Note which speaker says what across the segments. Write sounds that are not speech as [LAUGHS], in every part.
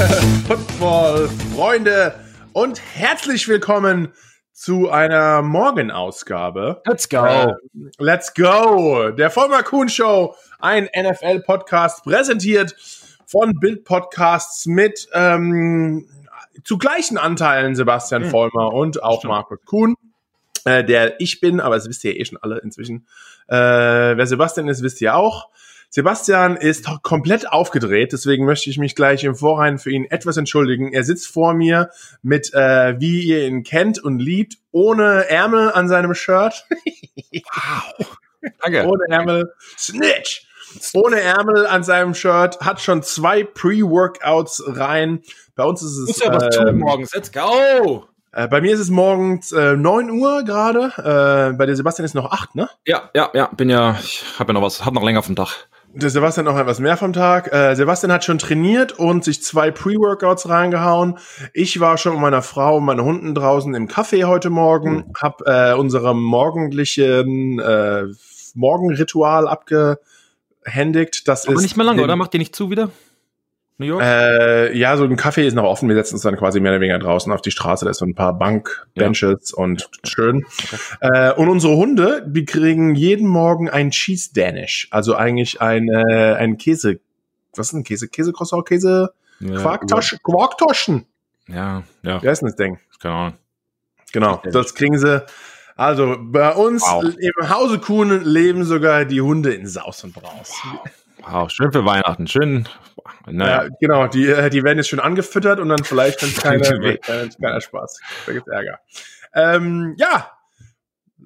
Speaker 1: [LAUGHS] Football-Freunde und herzlich willkommen zu einer Morgenausgabe.
Speaker 2: Let's go.
Speaker 1: Äh, let's go. Der Vollmer Kuhn Show, ein NFL-Podcast, präsentiert von Bild Podcasts mit ähm, zu gleichen Anteilen Sebastian
Speaker 2: Hm.
Speaker 1: Vollmer und auch
Speaker 2: Stimmt.
Speaker 1: Markus Kuhn, äh, der ich bin, aber das wisst ihr ja eh schon alle inzwischen. Äh, wer Sebastian ist, wisst ihr auch. Sebastian ist komplett aufgedreht, deswegen möchte ich mich gleich im Vorhinein für ihn etwas entschuldigen. Er sitzt vor mir mit, äh, wie ihr ihn kennt und liebt, ohne Ärmel an seinem Shirt.
Speaker 2: Danke.
Speaker 1: ohne Ärmel. Snitch! Ohne Ärmel an seinem Shirt, hat schon zwei Pre-Workouts rein. Bei uns ist
Speaker 2: Muss
Speaker 1: es.
Speaker 2: ja was tun
Speaker 1: ähm,
Speaker 2: morgens. Let's go.
Speaker 1: äh, bei mir ist es morgens äh, 9 Uhr gerade. Äh, bei der Sebastian ist noch 8, ne?
Speaker 2: Ja, ja, ja. Bin ja, ich habe ja noch was, hab noch länger vom Tag.
Speaker 1: Der Sebastian noch etwas mehr vom Tag. Äh, Sebastian hat schon trainiert und sich zwei Pre-Workouts reingehauen. Ich war schon mit meiner Frau und meinen Hunden draußen im Café heute Morgen, hab äh, unserem morgendlichen äh, Morgenritual abgehändigt. Das
Speaker 2: Aber
Speaker 1: ist
Speaker 2: nicht mehr lange, oder? Macht ihr nicht zu wieder? New York?
Speaker 1: Äh, ja, so ein Café ist noch offen. Wir setzen uns dann quasi mehr oder weniger draußen auf die Straße. Da ist so ein paar Bankbenches und schön. Äh, und unsere Hunde, die kriegen jeden Morgen ein Cheese Danish. Also eigentlich ein, äh, ein Käse. Was ist ein Käse? Käse Croissant? Käse
Speaker 2: ja,
Speaker 1: Quarktaschen? Quarktaschen.
Speaker 2: Ja, ja,
Speaker 1: Wie heißt denn das Ding?
Speaker 2: keine Ahnung.
Speaker 1: Genau, das kriegen sie. Also bei uns
Speaker 2: Wow.
Speaker 1: im Hause Kuhn leben sogar die Hunde in Saus und Braus.
Speaker 2: Wow, schön für Weihnachten. Schön. Naja.
Speaker 1: Ja, genau, die, äh, die werden jetzt schon angefüttert und dann vielleicht, es [LAUGHS] keine, keiner Spaß. Da gibt's Ärger. Ähm, ja.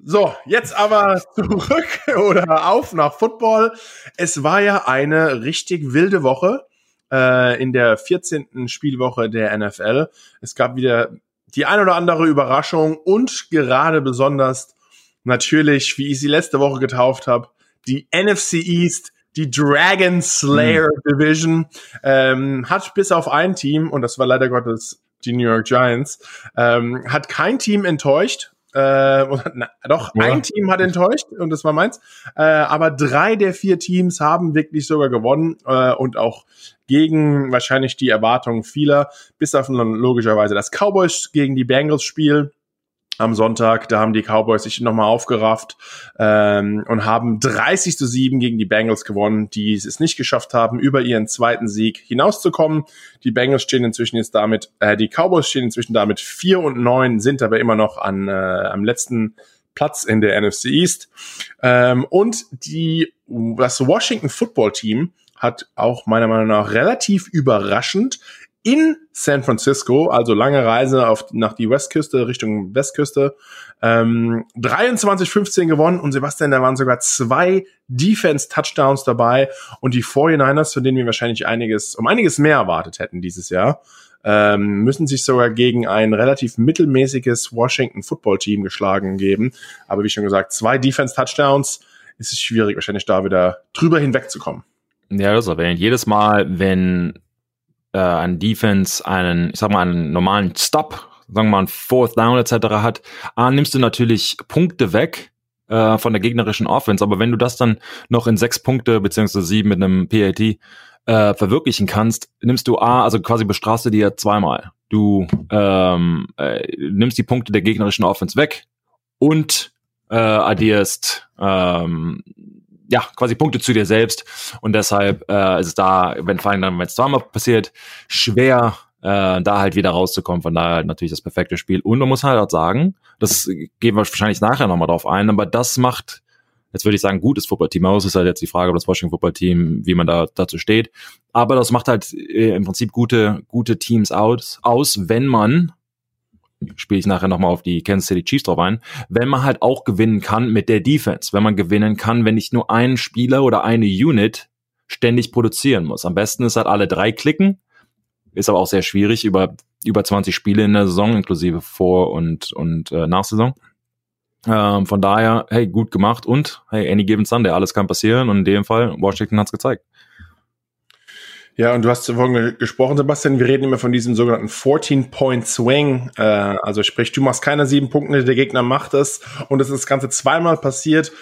Speaker 1: So, jetzt aber zurück [LAUGHS] oder auf nach Football. Es war ja eine richtig wilde Woche äh, in der 14. Spielwoche der NFL. Es gab wieder die ein oder andere Überraschung und gerade besonders natürlich, wie ich sie letzte Woche getauft habe, die NFC East, die Dragon Slayer Division, ähm, hat bis auf ein Team, und das war leider Gottes die New York Giants, ähm, hat kein Team enttäuscht. Äh, na, doch,
Speaker 2: Ja.
Speaker 1: ein Team hat enttäuscht und das war meins. Äh, aber drei der vier Teams haben wirklich sogar gewonnen äh, und auch gegen wahrscheinlich die Erwartungen vieler, bis auf logischerweise das Cowboys gegen die Bengals Spiel am Sonntag. Da haben die Cowboys sich nochmal aufgerafft ähm, und haben 30 zu 7 gegen die Bengals gewonnen, die es nicht geschafft haben, über ihren zweiten Sieg hinauszukommen. Die Bengals stehen inzwischen jetzt damit, äh, die Cowboys stehen inzwischen damit 4 und 9, sind aber immer noch an, äh, am letzten Platz in der NFC East. Ähm, und die, das Washington Football Team hat auch meiner Meinung nach relativ überraschend in San Francisco, also lange Reise auf, nach die Westküste, Richtung Westküste, ähm, 23-15 gewonnen und Sebastian, da waren sogar zwei Defense-Touchdowns dabei und die 49ers, von denen wir wahrscheinlich einiges, um einiges mehr erwartet hätten dieses Jahr, ähm, müssen sich sogar gegen ein relativ mittelmäßiges Washington Football Team geschlagen geben. Aber wie schon gesagt, zwei Defense-Touchdowns ist es schwierig, wahrscheinlich da wieder drüber hinwegzukommen.
Speaker 2: Ja, das erwähnt. Jedes Mal, wenn äh, ein Defense einen, ich sag mal, einen normalen Stop, sagen wir mal, einen Fourth Down etc. hat, ah, nimmst du natürlich Punkte weg äh, von der gegnerischen Offense, aber wenn du das dann noch in sechs Punkte beziehungsweise sieben mit einem PAT äh, verwirklichen kannst, nimmst du A, also quasi bestrafst du dir zweimal. Du ähm, äh, nimmst die Punkte der gegnerischen Offense weg und äh, addierst ähm, ja, quasi Punkte zu dir selbst. Und deshalb äh, ist es da, wenn vor allem dann, wenn es zweimal passiert, schwer, äh, da halt wieder rauszukommen. Von daher halt natürlich das perfekte Spiel. Und man muss halt auch sagen, das gehen wir wahrscheinlich nachher nochmal drauf ein, aber das macht, jetzt würde ich sagen, gutes Footballteam aus. Ist halt jetzt die Frage, ob das Washington Footballteam, wie man da dazu steht. Aber das macht halt äh, im Prinzip gute, gute Teams aus, aus, wenn man spiele ich nachher nochmal auf die Kansas City Chiefs drauf ein, wenn man halt auch gewinnen kann mit der Defense, wenn man gewinnen kann, wenn nicht nur ein Spieler oder eine Unit ständig produzieren muss. Am besten ist halt alle drei klicken, ist aber auch sehr schwierig über über 20 Spiele in der Saison, inklusive Vor- und, und äh, Nachsaison. Ähm, von daher, hey, gut gemacht und hey, any given Sunday, alles kann passieren und in dem Fall, Washington hat's gezeigt.
Speaker 1: Ja, und du hast vorhin gesprochen, Sebastian, wir reden immer von diesem sogenannten 14-Point-Swing. Äh, also sprich, du machst keine sieben Punkte, der Gegner macht es und es ist das Ganze zweimal passiert.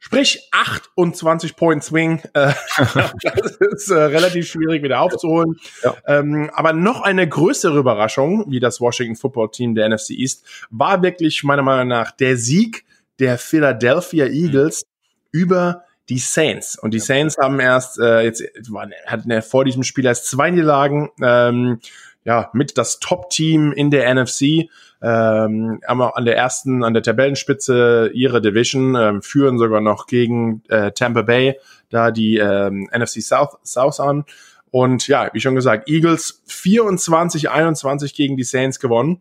Speaker 1: Sprich 28 Point Swing. Äh, [LAUGHS] das ist äh, relativ schwierig wieder aufzuholen. Ja. Ähm, aber noch eine größere Überraschung, wie das Washington Football Team der NFC East, war wirklich meiner Meinung nach der Sieg der Philadelphia Eagles mhm. über die Saints. Und die Saints haben erst äh, jetzt waren, hatten vor diesem Spiel erst zwei Niederlagen. Ähm, ja, mit das Top-Team in der NFC, ähm, an der ersten, an der Tabellenspitze ihrer Division, ähm, führen sogar noch gegen äh, Tampa Bay da die ähm, NFC South, South an. Und ja, wie schon gesagt, Eagles 24, 21 gegen die Saints gewonnen.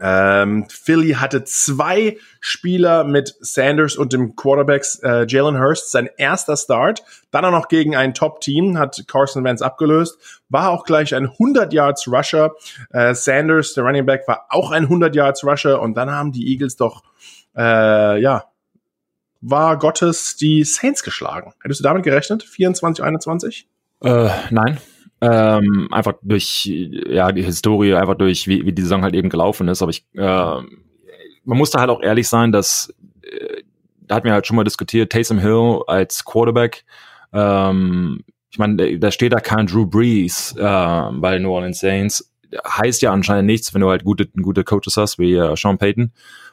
Speaker 1: Ähm, Philly hatte zwei Spieler mit Sanders und dem Quarterbacks äh, Jalen Hurst, sein erster Start. Dann auch noch gegen ein Top-Team, hat Carson Wentz abgelöst. War auch gleich ein 100 Yards Rusher. Äh, Sanders, der Running Back, war auch ein 100 Yards Rusher. Und dann haben die Eagles doch, äh, ja, war Gottes die Saints geschlagen. Hättest du damit gerechnet? 24, 21?
Speaker 2: Äh, nein. Ähm, einfach durch ja die Historie, einfach durch wie, wie die Saison halt eben gelaufen ist. Aber ich, äh, man musste halt auch ehrlich sein, dass äh, da hat mir halt schon mal diskutiert, Taysom Hill als Quarterback. Ähm, ich meine, da steht da kein Drew Brees äh, bei New Orleans Saints. Heißt ja anscheinend nichts, wenn du halt gute, gute Coaches hast, wie äh, Sean Payton.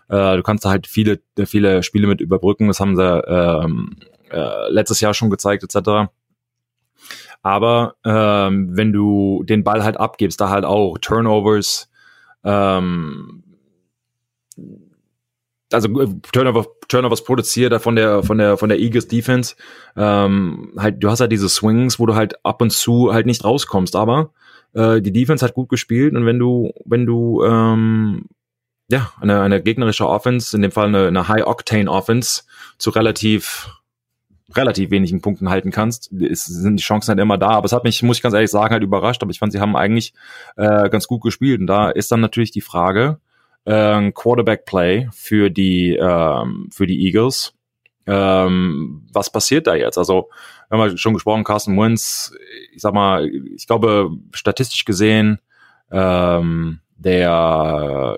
Speaker 2: Äh, du kannst da halt viele, viele Spiele mit überbrücken. Das haben sie ähm, äh, letztes Jahr schon gezeigt, etc. Aber ähm, wenn du den Ball halt abgibst, da halt auch Turnovers, ähm, also äh, Turnover, Turnovers produziert von der von der von der Eagles Defense, ähm, halt du hast halt diese Swings, wo du halt ab und zu halt nicht rauskommst, aber äh, die Defense hat gut gespielt und wenn du wenn du ähm, ja eine, eine gegnerische Offense, in dem Fall eine, eine High Octane Offense zu relativ relativ wenigen Punkten halten kannst, ist, sind die Chancen halt immer da. Aber es hat mich, muss ich ganz ehrlich sagen, halt überrascht. Aber ich fand, sie haben eigentlich äh, ganz gut gespielt. Und da ist dann natürlich die Frage, äh, Quarterback-Play für die ähm, für die Eagles. Ähm, was passiert da jetzt? Also, wir haben ja schon gesprochen, Carson Wentz, ich sag mal, ich glaube, statistisch gesehen, ähm, der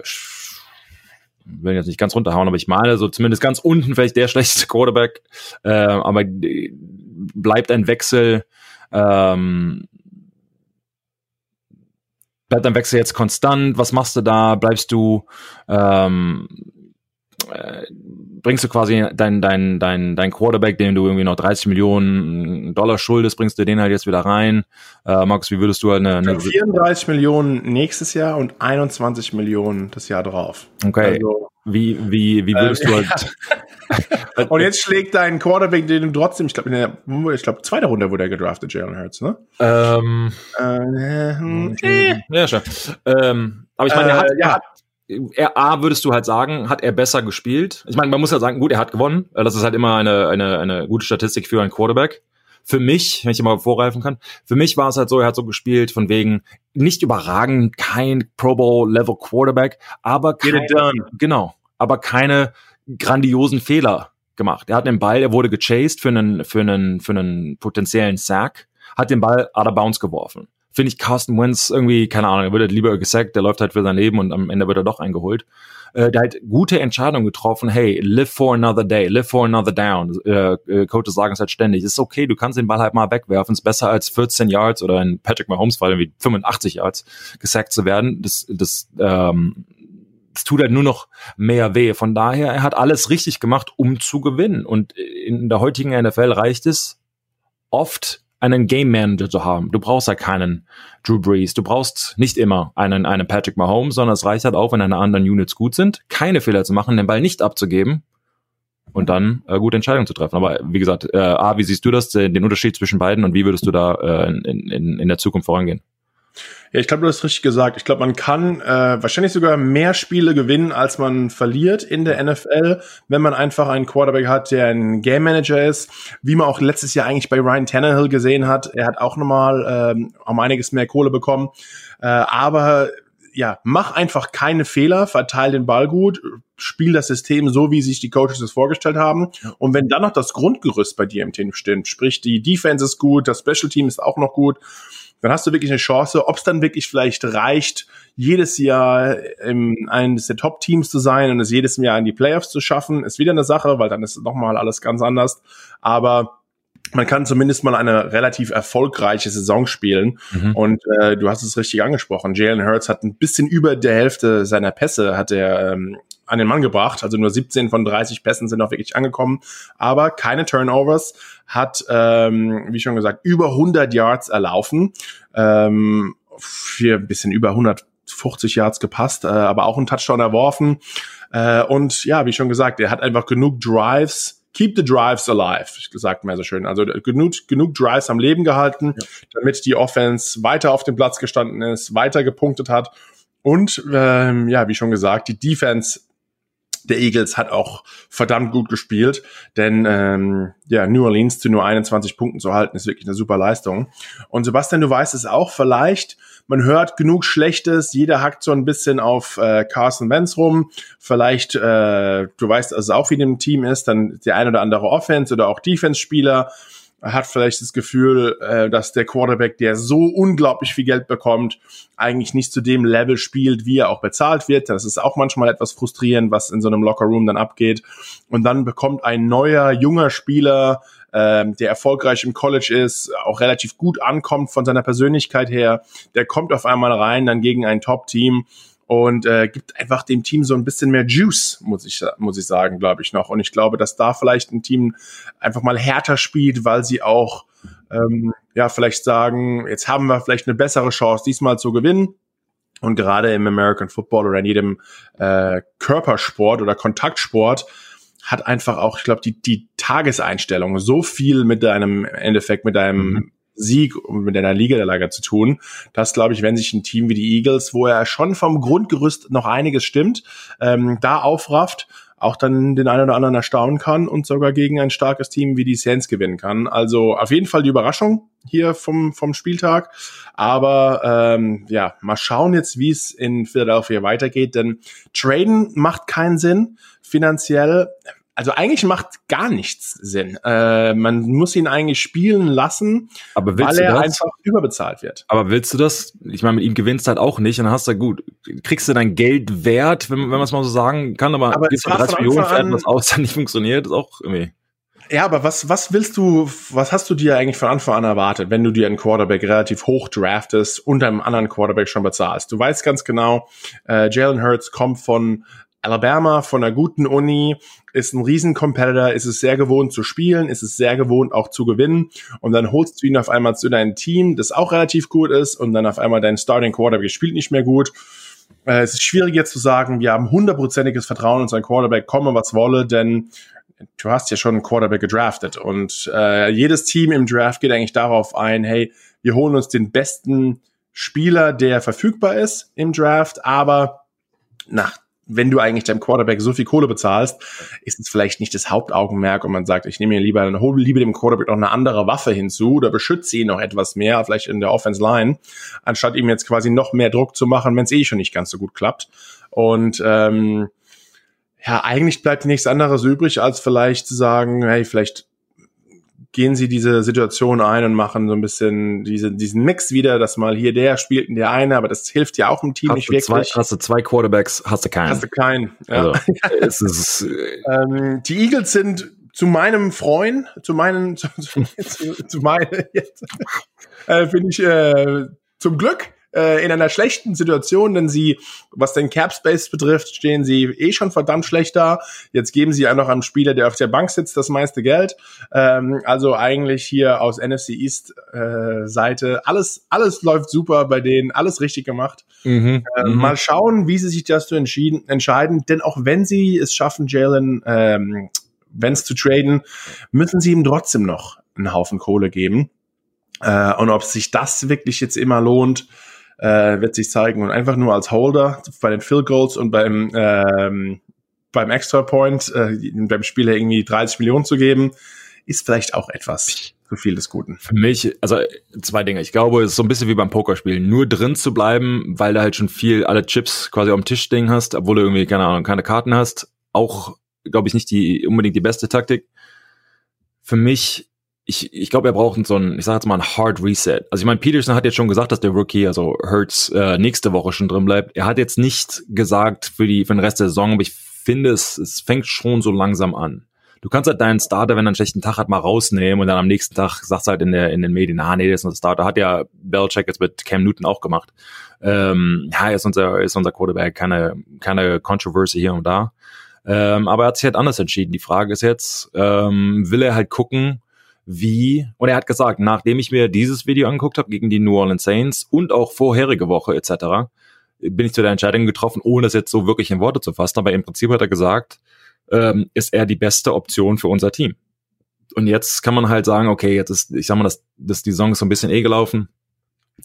Speaker 2: will jetzt nicht ganz runterhauen, aber ich meine, so zumindest ganz unten vielleicht der schlechteste Quarterback, äh, aber bleibt ein Wechsel, ähm, bleibt ein Wechsel jetzt konstant? Was machst du da? Bleibst du ähm, äh, bringst du quasi dein, dein, dein, dein Quarterback, dem du irgendwie noch 30 Millionen Dollar schuldest, bringst du den halt jetzt wieder rein. Äh, Markus, wie würdest du halt eine,
Speaker 1: eine 34 Millionen nächstes Jahr und 21 Millionen das Jahr drauf.
Speaker 2: Okay. Also, wie, wie, wie würdest äh, du
Speaker 1: halt. [LAUGHS] und jetzt schlägt dein Quarterback den trotzdem, ich glaube, ich glaube, zweite Runde wurde er gedraftet, Jalen Hurts, ne? Ähm,
Speaker 2: äh, äh, ja, schon. Ähm, aber ich meine, er hat, äh, ja. er hat er, A, würdest du halt sagen, hat er besser gespielt? Ich meine, man muss ja sagen, gut, er hat gewonnen. Äh, das ist halt immer eine, eine, eine gute Statistik für einen Quarterback. Für mich, wenn ich immer vorreifen kann, für mich war es halt so, er hat so gespielt, von wegen nicht überragend, kein Pro Bowl Level Quarterback, aber keine, genau, aber keine grandiosen Fehler gemacht. Er hat den Ball, er wurde gechased für einen, für einen, für einen potenziellen Sack, hat den Ball out of bounds geworfen finde ich Carsten Wentz irgendwie, keine Ahnung, er wird halt lieber gesackt, der läuft halt für sein Leben und am Ende wird er doch eingeholt. Äh, der hat gute Entscheidungen getroffen, hey, live for another day, live for another down. Äh, äh, Coaches sagen es halt ständig, ist okay, du kannst den Ball halt mal wegwerfen, ist besser als 14 Yards oder in Patrick Mahomes Fall wie 85 Yards gesackt zu werden. Das, das, ähm, es tut halt nur noch mehr weh. Von daher, er hat alles richtig gemacht, um zu gewinnen. Und in der heutigen NFL reicht es oft einen Game Manager zu haben. Du brauchst halt keinen Drew Brees. Du brauchst nicht immer einen, einen Patrick Mahomes, sondern es reicht halt auch, wenn deine anderen Units gut sind, keine Fehler zu machen, den Ball nicht abzugeben und dann äh, gute Entscheidungen zu treffen. Aber wie gesagt, äh, A, wie siehst du das, den Unterschied zwischen beiden und wie würdest du da äh, in, in, in der Zukunft vorangehen?
Speaker 1: Ja, ich glaube, du hast richtig gesagt. Ich glaube, man kann äh, wahrscheinlich sogar mehr Spiele gewinnen, als man verliert in der NFL, wenn man einfach einen Quarterback hat, der ein Game Manager ist, wie man auch letztes Jahr eigentlich bei Ryan Tannehill gesehen hat. Er hat auch nochmal ähm, um einiges mehr Kohle bekommen. Äh, aber ja, mach einfach keine Fehler, verteil den Ball gut, spiel das System so, wie sich die Coaches es vorgestellt haben. Und wenn dann noch das Grundgerüst bei dir im Team stimmt, sprich die Defense ist gut, das Special Team ist auch noch gut, dann hast du wirklich eine Chance, ob es dann wirklich vielleicht reicht, jedes Jahr im, eines der Top-Teams zu sein und es jedes Jahr in die Playoffs zu schaffen, ist wieder eine Sache, weil dann ist nochmal alles ganz anders. Aber man kann zumindest mal eine relativ erfolgreiche Saison spielen. Mhm. Und äh, du hast es richtig angesprochen. Jalen Hurts hat ein bisschen über der Hälfte seiner Pässe hat er ähm, an den Mann gebracht. Also nur 17 von 30 Pässen sind auch wirklich angekommen. Aber keine Turnovers. Hat, ähm, wie schon gesagt, über 100 Yards erlaufen. Ähm, für ein bisschen über 150 Yards gepasst, äh, aber auch einen Touchdown erworfen. Äh, und ja, wie schon gesagt, er hat einfach genug Drives keep the drives alive, gesagt mir so schön. Also genug, genug Drives am Leben gehalten, ja. damit die Offense weiter auf dem Platz gestanden ist, weiter gepunktet hat. Und ähm, ja, wie schon gesagt, die Defense der Eagles hat auch verdammt gut gespielt, denn ähm, ja, New Orleans zu nur 21 Punkten zu halten, ist wirklich eine super Leistung. Und Sebastian, du weißt es auch, vielleicht, man hört genug Schlechtes, jeder hackt so ein bisschen auf äh, Carson Wentz rum, vielleicht, äh, du weißt also auch, wie dem Team ist, dann der ein oder andere Offense oder auch Defense-Spieler, hat vielleicht das Gefühl, äh, dass der Quarterback, der so unglaublich viel Geld bekommt, eigentlich nicht zu dem Level spielt, wie er auch bezahlt wird. Das ist auch manchmal etwas frustrierend, was in so einem Lockerroom dann abgeht. Und dann bekommt ein neuer, junger Spieler, ähm, der erfolgreich im College ist, auch relativ gut ankommt von seiner Persönlichkeit her, der kommt auf einmal rein, dann gegen ein Top-Team und äh, gibt einfach dem Team so ein bisschen mehr Juice, muss ich, muss ich sagen, glaube ich noch. Und ich glaube, dass da vielleicht ein Team einfach mal härter spielt, weil sie auch ähm, ja vielleicht sagen, jetzt haben wir vielleicht eine bessere Chance, diesmal zu gewinnen. Und gerade im American Football oder in jedem äh, Körpersport oder Kontaktsport hat einfach auch, ich glaube, die, die Tageseinstellung so viel mit deinem Endeffekt, mit deinem mhm. Sieg und mit einer Liga der Lager zu tun. Das glaube ich, wenn sich ein Team wie die Eagles, wo er schon vom Grundgerüst noch einiges stimmt, ähm, da aufrafft, auch dann den einen oder anderen erstaunen kann und sogar gegen ein starkes Team wie die Saints gewinnen kann. Also auf jeden Fall die Überraschung hier vom, vom Spieltag. Aber ähm, ja, mal schauen jetzt, wie es in Philadelphia weitergeht, denn Traden macht keinen Sinn finanziell also eigentlich macht gar nichts Sinn. Äh, man muss ihn eigentlich spielen lassen,
Speaker 2: aber
Speaker 1: weil er
Speaker 2: das?
Speaker 1: einfach überbezahlt wird.
Speaker 2: Aber willst du das? Ich meine, mit ihm gewinnst halt auch nicht und dann hast du gut, kriegst du dein Geld wert, wenn, wenn man es mal so sagen kann, aber,
Speaker 1: aber
Speaker 2: gibst du 30 Millionen für etwas aus, [LAUGHS] dann nicht funktioniert, ist auch irgendwie.
Speaker 1: Ja, aber was, was willst du, was hast du dir eigentlich von Anfang an erwartet, wenn du dir einen Quarterback relativ hoch draftest und einem anderen Quarterback schon bezahlst? Du weißt ganz genau, äh, Jalen Hurts kommt von Alabama von einer guten Uni, ist ein Riesen-Competitor, ist es sehr gewohnt zu spielen, ist es sehr gewohnt auch zu gewinnen und dann holst du ihn auf einmal zu deinem Team, das auch relativ gut ist und dann auf einmal dein Starting Quarterback spielt nicht mehr gut. Äh, es ist schwierig jetzt zu sagen, wir haben hundertprozentiges Vertrauen in unseren Quarterback, komme was wolle, denn du hast ja schon einen Quarterback gedraftet und äh, jedes Team im Draft geht eigentlich darauf ein, hey, wir holen uns den besten Spieler, der verfügbar ist im Draft, aber nach wenn du eigentlich deinem Quarterback so viel Kohle bezahlst, ist es vielleicht nicht das Hauptaugenmerk und man sagt, ich nehme mir lieber, dann hole lieber dem Quarterback noch eine andere Waffe hinzu oder beschütze ihn noch etwas mehr, vielleicht in der Offense Line, anstatt ihm jetzt quasi noch mehr Druck zu machen, wenn es eh schon nicht ganz so gut klappt. Und ähm, ja, eigentlich bleibt nichts anderes übrig, als vielleicht zu sagen, hey, vielleicht gehen sie diese Situation ein und machen so ein bisschen diese, diesen Mix wieder, dass mal hier der spielt und der eine, aber das hilft ja auch im Team
Speaker 2: hast
Speaker 1: nicht
Speaker 2: wirklich. Zwei, hast du zwei Quarterbacks, hast du keinen.
Speaker 1: Hast du keinen, ja. Also, [LAUGHS]
Speaker 2: es ist, äh,
Speaker 1: ähm, die Eagles sind zu meinem Freund, zu meinen, [LAUGHS] zu, zu, zu meinen, äh, finde ich, äh, zum Glück äh, in einer schlechten Situation, denn sie, was den Cap Space betrifft, stehen sie eh schon verdammt schlecht da. Jetzt geben sie ja noch einem Spieler, der auf der Bank sitzt, das meiste Geld. Ähm, also eigentlich hier aus NFC East äh, Seite alles alles läuft super bei denen, alles richtig gemacht. Mhm, äh, mhm. Mal schauen, wie sie sich das zu entschieden, entscheiden, denn auch wenn sie es schaffen, Jalen ähm, Vance zu traden, müssen sie ihm trotzdem noch einen Haufen Kohle geben. Äh, und ob sich das wirklich jetzt immer lohnt, äh, wird sich zeigen. Und einfach nur als Holder bei den Field Goals und beim, ähm, beim Extra Point, äh, beim Spieler irgendwie 30 Millionen zu geben, ist vielleicht auch etwas zu viel des Guten.
Speaker 2: Für mich, also zwei Dinge. Ich glaube, es ist so ein bisschen wie beim Pokerspielen. Nur drin zu bleiben, weil du halt schon viel alle Chips quasi auf dem Tisch stehen hast, obwohl du irgendwie, keine Ahnung, keine Karten hast. Auch, glaube ich, nicht die unbedingt die beste Taktik. Für mich, ich, ich glaube, er braucht so ein, ich sage jetzt mal ein Hard Reset. Also ich meine, Peterson hat jetzt schon gesagt, dass der Rookie, also Hurts, äh, nächste Woche schon drin bleibt. Er hat jetzt nicht gesagt für die für den Rest der Saison, aber ich finde, es, es fängt schon so langsam an du kannst halt deinen Starter, wenn er einen schlechten Tag hat, mal rausnehmen und dann am nächsten Tag sagst halt in, der, in den Medien, ah nee, das ist unser Starter. Hat ja Belichick jetzt mit Cam Newton auch gemacht. Ähm, ja, er ist unser, ist unser Quarterback, keine, keine Controversy hier und da. Ähm, aber er hat sich halt anders entschieden. Die Frage ist jetzt, ähm, will er halt gucken, wie, und er hat gesagt, nachdem ich mir dieses Video angeguckt habe gegen die New Orleans Saints und auch vorherige Woche etc., bin ich zu der Entscheidung getroffen, ohne das jetzt so wirklich in Worte zu fassen, aber im Prinzip hat er gesagt, ähm, ist er die beste Option für unser Team. Und jetzt kann man halt sagen, okay, jetzt ist, ich sag mal, das, das die Saison ist so ein bisschen eh gelaufen.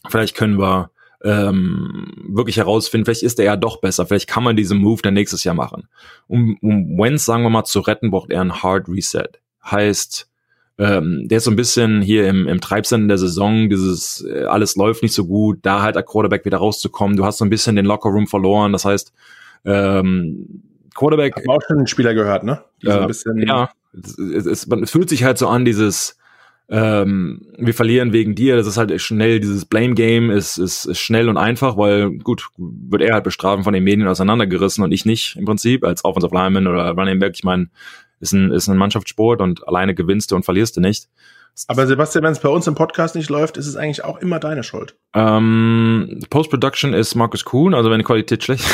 Speaker 2: Vielleicht können wir ähm, wirklich herausfinden, vielleicht ist er ja doch besser, vielleicht kann man diesen Move dann nächstes Jahr machen. Um, um Wentz, sagen wir mal, zu retten, braucht er einen Hard Reset. Heißt, ähm, der ist so ein bisschen hier im, im Treibsinn der Saison, dieses äh, alles läuft nicht so gut, da halt der Quarterback wieder rauszukommen. Du hast so ein bisschen den Lockerroom verloren, das heißt, ähm, Quarterback.
Speaker 1: Hab auch schon einen Spieler gehört, ne?
Speaker 2: Äh, ja, es, es, es, es, fühlt sich halt so an, dieses ähm, wir verlieren wegen dir, das ist halt schnell, dieses Blame-Game ist, ist, ist schnell und einfach, weil gut, wird er halt bestrafen von den Medien auseinandergerissen und ich nicht im Prinzip, als Offensive Lineman oder Running Back, ich meine, ist ein, ist ein Mannschaftssport und alleine gewinnst du und verlierst du nicht.
Speaker 1: Aber Sebastian, wenn es bei uns im Podcast nicht läuft, ist es eigentlich auch immer deine Schuld.
Speaker 2: Ähm, Post-Production ist Markus Kuhn, also wenn die Qualität schlecht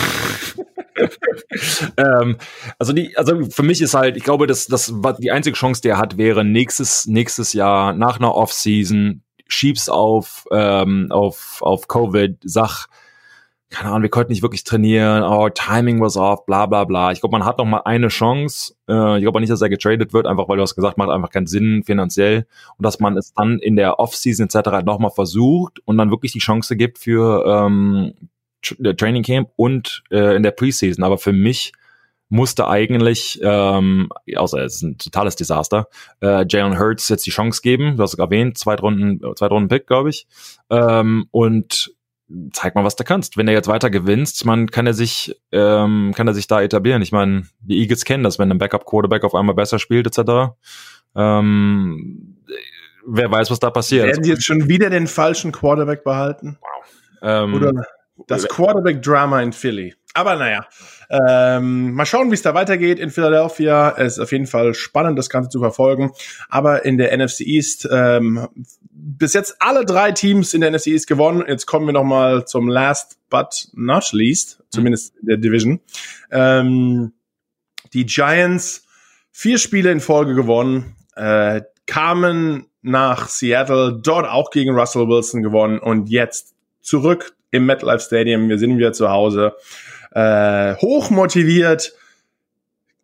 Speaker 2: [LAUGHS] ähm, also die, also für mich ist halt, ich glaube, dass das die einzige Chance, die er hat, wäre nächstes nächstes Jahr nach einer Offseason schieb's auf ähm, auf auf Covid, sag keine Ahnung, wir konnten nicht wirklich trainieren, oh, Timing was off, bla bla bla. Ich glaube, man hat noch mal eine Chance. Äh, ich glaube nicht, dass er getradet wird, einfach weil du hast gesagt, macht einfach keinen Sinn finanziell. Und dass man es dann in der Offseason etc. Noch mal versucht und dann wirklich die Chance gibt für ähm, Training Camp und äh, in der Preseason. Aber für mich musste eigentlich, ähm, außer es ist ein totales Desaster, äh, Jalen Hurts jetzt die Chance geben. Du hast es erwähnt, Zweitrunden, Zweitrunden Pick, glaube ich. Ähm, und zeig mal, was du kannst. Wenn er jetzt weiter gewinnst, man kann er sich, ähm, kann er sich da etablieren. Ich meine, die Eagles kennen das, wenn ein Backup Quarterback auf einmal besser spielt, etc. Ähm, wer weiß, was da passiert.
Speaker 1: Werden die jetzt schon wieder den falschen Quarterback behalten?
Speaker 2: Wow. Ähm,
Speaker 1: Oder das Quarterback-Drama in Philly. Aber naja, ähm, mal schauen, wie es da weitergeht in Philadelphia. Es ist auf jeden Fall spannend, das Ganze zu verfolgen. Aber in der NFC East ähm, bis jetzt alle drei Teams in der NFC East gewonnen. Jetzt kommen wir noch mal zum Last but not least, zumindest in der Division. Ähm, die Giants vier Spiele in Folge gewonnen, äh, kamen nach Seattle, dort auch gegen Russell Wilson gewonnen und jetzt zurück im MetLife Stadium. Wir sind wieder zu Hause. Äh, hoch motiviert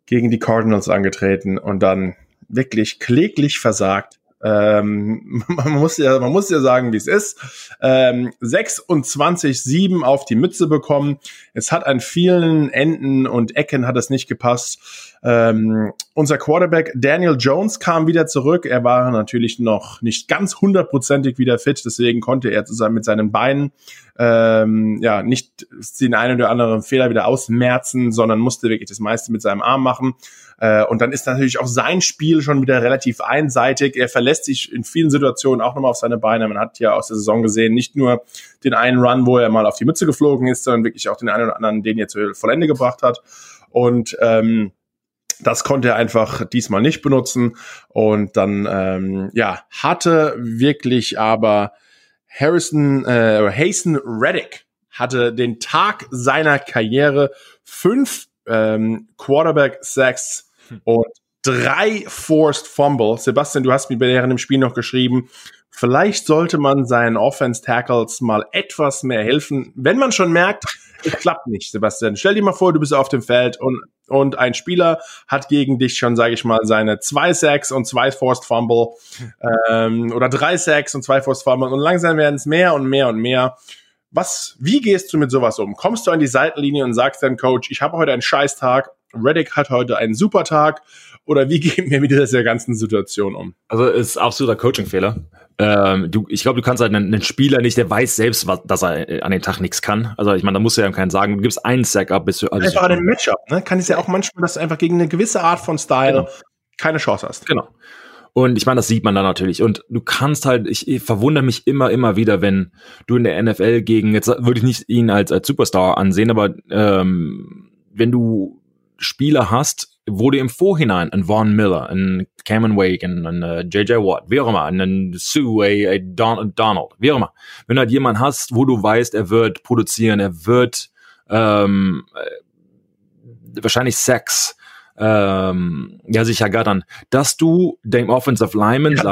Speaker 1: gegen die Cardinals angetreten und dann wirklich kläglich versagt. Ähm, [LAUGHS] man, muss ja, man muss ja sagen, wie es ist. Ähm, 26-7 auf die Mütze bekommen. Es hat an vielen Enden und Ecken hat es nicht gepasst. Ähm, unser Quarterback Daniel Jones kam wieder zurück. Er war natürlich noch nicht ganz hundertprozentig wieder fit, deswegen konnte er zusammen mit seinen Beinen ähm, ja nicht den einen oder anderen Fehler wieder ausmerzen, sondern musste wirklich das meiste mit seinem Arm machen. Äh, und dann ist natürlich auch sein Spiel schon wieder relativ einseitig. Er verlässt sich in vielen Situationen auch nochmal auf seine Beine. Man hat ja aus der Saison gesehen, nicht nur den einen Run, wo er mal auf die Mütze geflogen ist, sondern wirklich auch den einen oder anderen, den er zu Vollende gebracht hat. Und ähm, das konnte er einfach diesmal nicht benutzen. Und dann, ähm, ja, hatte wirklich aber Harrison, äh, Hasten Reddick hatte den Tag seiner Karriere fünf ähm, Quarterback Sacks hm. und drei Forced Fumble. Sebastian, du hast mir während dem Spiel noch geschrieben, vielleicht sollte man seinen Offense Tackles mal etwas mehr helfen, wenn man schon merkt, es klappt nicht, Sebastian. Stell dir mal vor, du bist auf dem Feld und, und ein Spieler hat gegen dich schon, sage ich mal, seine zwei Sacks und zwei Forced Fumble ähm, oder drei Sacks und zwei Forced Fumble und langsam werden es mehr und mehr und mehr. Was, wie gehst du mit sowas um? Kommst du an die Seitenlinie und sagst dann Coach, ich habe heute einen Scheißtag Reddick hat heute einen super Tag oder wie [LAUGHS] gehen wir mit dieser ganzen Situation um?
Speaker 2: Also ist absoluter Coaching-Fehler. Ähm, du, ich glaube, du kannst halt einen, einen, Spieler nicht, der weiß selbst, was, dass er äh, an den Tag nichts kann. Also ich meine, da musst du ja keinen sagen, du gibst einen Sack ab, bis du
Speaker 1: also einfach den Matchup, ne? Kann es ja auch manchmal, dass du einfach gegen eine gewisse Art von Style genau. keine Chance hast.
Speaker 2: Genau. Und ich meine, das sieht man da natürlich. Und du kannst halt, ich, ich verwundere mich immer, immer wieder, wenn du in der NFL gegen, jetzt würde ich nicht ihn als, als Superstar ansehen, aber ähm, wenn du Spieler hast, wo du im Vorhinein ein Vaughn Miller, ein Cameron Wake, ein, ein uh, äh, J.J. Watt, wie auch immer, ein Sue, a, a Don, Donald, wie auch immer. Wenn du halt jemanden hast, wo du weißt, er wird produzieren, er wird ähm, äh, wahrscheinlich Sex, ähm, ja sicher gattern, dass du dem Offensive Lineman ja.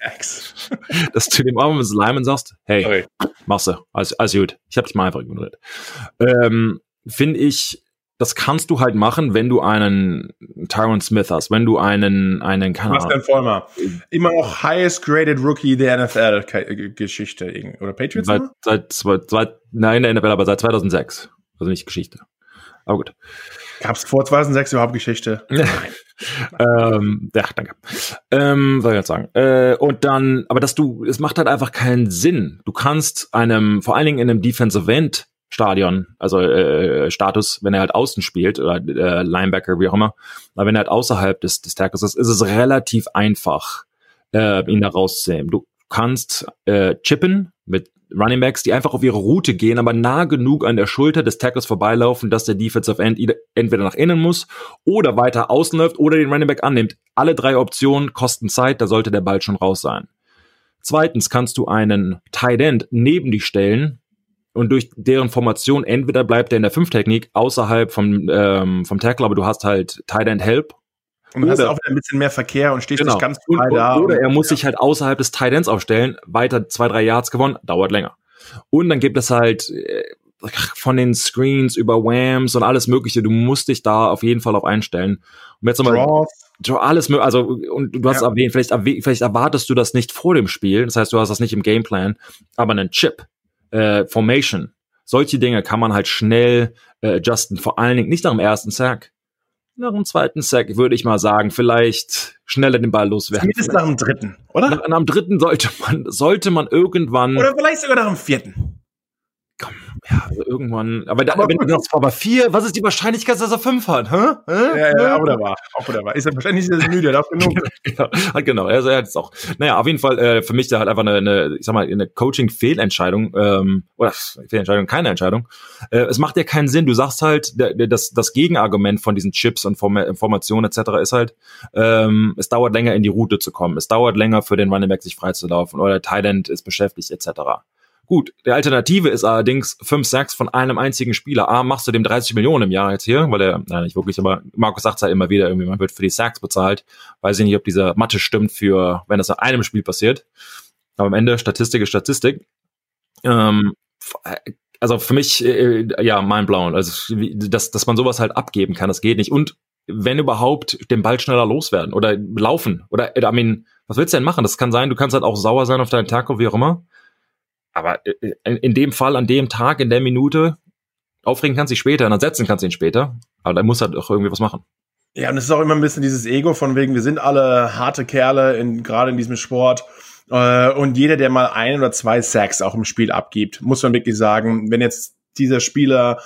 Speaker 2: sagst, [LAUGHS] [LAUGHS] dass du dem Offensive Lineman sagst, hey, okay. machst du, alles, alles gut, ich hab dich mal einfach ignoriert. Ähm, Finde ich, das kannst du halt machen, wenn du einen Tyron Smith hast, wenn du einen, einen,
Speaker 1: keine Was denn Vollmer? Immer noch highest graded Rookie der NFL-Geschichte, oder Patriots?
Speaker 2: Seit, seit, seit, seit, nein, der NFL, aber seit 2006. Also nicht Geschichte. Aber gut.
Speaker 1: Gab es vor 2006 überhaupt Geschichte?
Speaker 2: Nein. [LAUGHS] ähm, ja, danke. Ähm, soll ich jetzt sagen. Äh, und dann, aber dass du, es macht halt einfach keinen Sinn. Du kannst einem, vor allen Dingen in einem Defensive End Stadion, also äh, Status, wenn er halt außen spielt oder äh, Linebacker, wie auch immer, aber wenn er halt außerhalb des, des Tackles ist, ist es relativ einfach, äh, ihn da rauszunehmen. Du kannst äh, chippen mit Running Backs, die einfach auf ihre Route gehen, aber nah genug an der Schulter des Tackles vorbeilaufen, dass der Defensive End entweder nach innen muss oder weiter außen läuft oder den Running Back annimmt. Alle drei Optionen kosten Zeit, da sollte der Ball schon raus sein. Zweitens kannst du einen Tight End neben dich stellen und durch deren Formation entweder bleibt er in der Fünf-Technik außerhalb vom, ähm, vom Tackle, aber du hast halt Tight End Help
Speaker 1: und du hast auch wieder ein bisschen mehr Verkehr und stehst genau. nicht ganz
Speaker 2: frei da. Oder er muss ja. sich halt außerhalb des Tight Ends aufstellen, weiter zwei, drei Yards gewonnen, dauert länger. Und dann gibt es halt äh, von den Screens über Whams und alles mögliche, du musst dich da auf jeden Fall auf einstellen. Und jetzt nochmal, alles also und du hast ja. erwähnt, vielleicht, vielleicht erwartest du das nicht vor dem Spiel, das heißt, du hast das nicht im Gameplan, aber einen Chip, äh, Formation, solche Dinge kann man halt schnell äh, adjusten, vor allen Dingen nicht nach dem ersten Sack, nach dem zweiten Sack würde ich mal sagen, vielleicht schneller den Ball loswerden.
Speaker 1: Zumindest nach dem dritten, oder?
Speaker 2: Nach, nach dem dritten sollte man, sollte man irgendwann.
Speaker 1: Oder vielleicht sogar nach dem vierten
Speaker 2: ja, also irgendwann, aber, da, aber wenn du sagst, aber vier, was ist die Wahrscheinlichkeit, dass er fünf hat? Hä?
Speaker 1: Hä? Ja, ja, auch wunderbar, auch wunderbar. Ist er wahrscheinlich er müde, darf genug.
Speaker 2: genau, genau, also er hat es auch. Naja, auf jeden Fall äh, für mich da halt einfach eine, eine ich sag mal, eine Coaching-Fehlentscheidung, ähm, oder Fehlentscheidung, keine Entscheidung. Äh, es macht ja keinen Sinn. Du sagst halt, das, das Gegenargument von diesen Chips und Form Formationen etc. ist halt, ähm, es dauert länger in die Route zu kommen, es dauert länger für den Running Back sich freizulaufen oder Thailand ist beschäftigt etc. Gut, der Alternative ist allerdings 5 Sacks von einem einzigen Spieler. A, machst du dem 30 Millionen im Jahr jetzt hier, weil er, nein, nicht wirklich, aber Markus sagt es halt immer wieder, irgendwie, man wird für die Sacks bezahlt. Weiß ich nicht, ob diese Mathe stimmt für, wenn das in einem Spiel passiert. Aber am Ende, Statistik ist Statistik. Ähm, also für mich, äh, ja, mindblown. Also, dass, dass man sowas halt abgeben kann, das geht nicht. Und wenn überhaupt, den Ball schneller loswerden oder laufen. Oder, I mean, was willst du denn machen? Das kann sein, du kannst halt auch sauer sein auf deinen Tackle, wie auch immer. Aber äh, in dem Fall, an dem Tag, in der Minute, aufregen kannst du dich später, dann setzen kannst du ihn später. Aber da muss halt auch irgendwie was machen.
Speaker 1: Ja, und es ist auch immer ein bisschen dieses Ego von wegen, wir sind alle harte Kerle, in, gerade in diesem Sport. Äh, und jeder, der mal ein oder zwei Sacks auch im Spiel abgibt, muss man wirklich sagen, wenn jetzt dieser Spieler,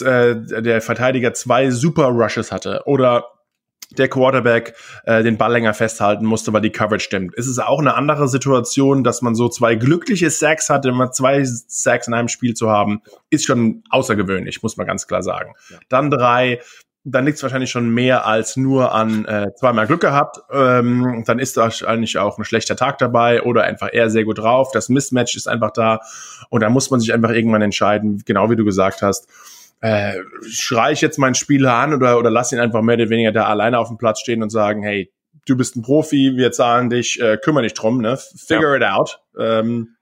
Speaker 1: äh, der Verteidiger zwei Super Rushes hatte oder der Quarterback äh, den Ball länger festhalten musste, weil die Coverage stimmt. Es ist auch eine andere Situation, dass man so zwei glückliche Sacks hat, immer zwei Sacks in einem Spiel zu haben, ist schon außergewöhnlich, muss man ganz klar sagen. Ja. Dann drei, dann liegt es wahrscheinlich schon mehr als nur an äh, zweimal Glück gehabt. Ähm, dann ist wahrscheinlich auch ein schlechter Tag dabei oder einfach eher sehr gut drauf. Das Mismatch ist einfach da und da muss man sich einfach irgendwann entscheiden, genau wie du gesagt hast äh, schrei ich jetzt meinen Spieler an oder, oder lass ihn einfach mehr oder weniger da alleine auf dem Platz stehen und sagen, hey, du bist ein Profi, wir zahlen dich, äh, kümmere dich drum, ne? Figure ja. it out. Ähm,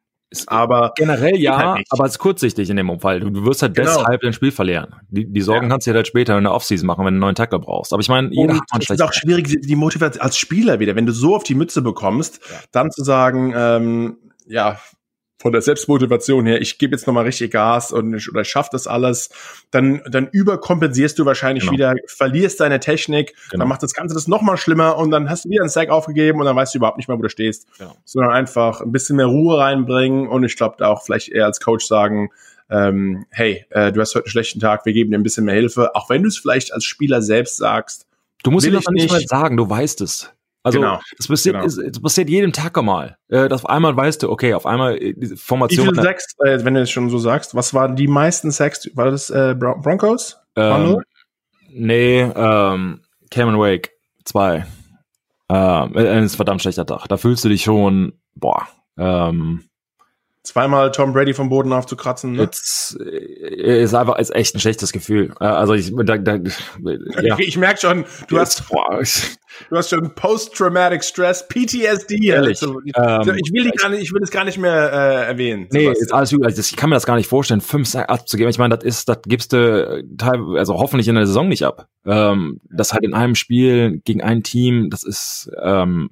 Speaker 1: aber
Speaker 2: generell ja, halt aber es ist kurzsichtig in dem Fall. Du, du wirst halt genau. deshalb dein Spiel verlieren. Die, die Sorgen ja. kannst du dir halt später in der Offseason machen, wenn du einen neuen Tackle brauchst. Aber ich meine, jeder
Speaker 1: und hat man Es ist auch schwierig, die Motivation als Spieler wieder, wenn du so auf die Mütze bekommst, ja. dann zu sagen, ähm, ja, von der Selbstmotivation her, ich gebe jetzt nochmal richtig Gas und ich, oder schaff das alles, dann, dann überkompensierst du wahrscheinlich genau. wieder, verlierst deine Technik, genau. dann macht das Ganze das nochmal schlimmer und dann hast du wieder einen Sack aufgegeben und dann weißt du überhaupt nicht mehr, wo du stehst. Genau. Sondern einfach ein bisschen mehr Ruhe reinbringen und ich glaube auch vielleicht eher als Coach sagen, ähm, hey, äh, du hast heute einen schlechten Tag, wir geben dir ein bisschen mehr Hilfe, auch wenn du es vielleicht als Spieler selbst sagst.
Speaker 2: Du musst ihm das nicht mal sagen, du weißt es. Also genau, das passiert, genau. es, es passiert jedem Tag einmal. Äh, auf einmal weißt du, okay, auf einmal äh, die Formation.
Speaker 1: Wie viele Sacks, äh, wenn du es schon so sagst, was waren die meisten Sacks? War das äh, Broncos?
Speaker 2: Ähm, nee, ähm, Cameron Wake, zwei. Ähm, äh, ein verdammt schlechter Tag. Da fühlst du dich schon, boah, ähm,
Speaker 1: zweimal Tom Brady vom Boden aufzukratzen.
Speaker 2: Ne? Jetzt äh, ist einfach ist echt ein schlechtes Gefühl. Äh, also ich, da, da, [LAUGHS]
Speaker 1: ja. ich merke schon, du hast, du hast schon Post-Traumatic Stress, PTSD.
Speaker 2: Ehrlich. Also,
Speaker 1: ähm, ich will die gar nicht, ich will das gar nicht mehr äh, erwähnen.
Speaker 2: Nee, ist alles gut. Also ich kann mir das gar nicht vorstellen, fünf Sack abzugeben. Ich meine, das ist, das gibst du teilweise, also hoffentlich in der Saison nicht ab. Ähm, das halt in einem Spiel gegen ein Team, das ist ähm,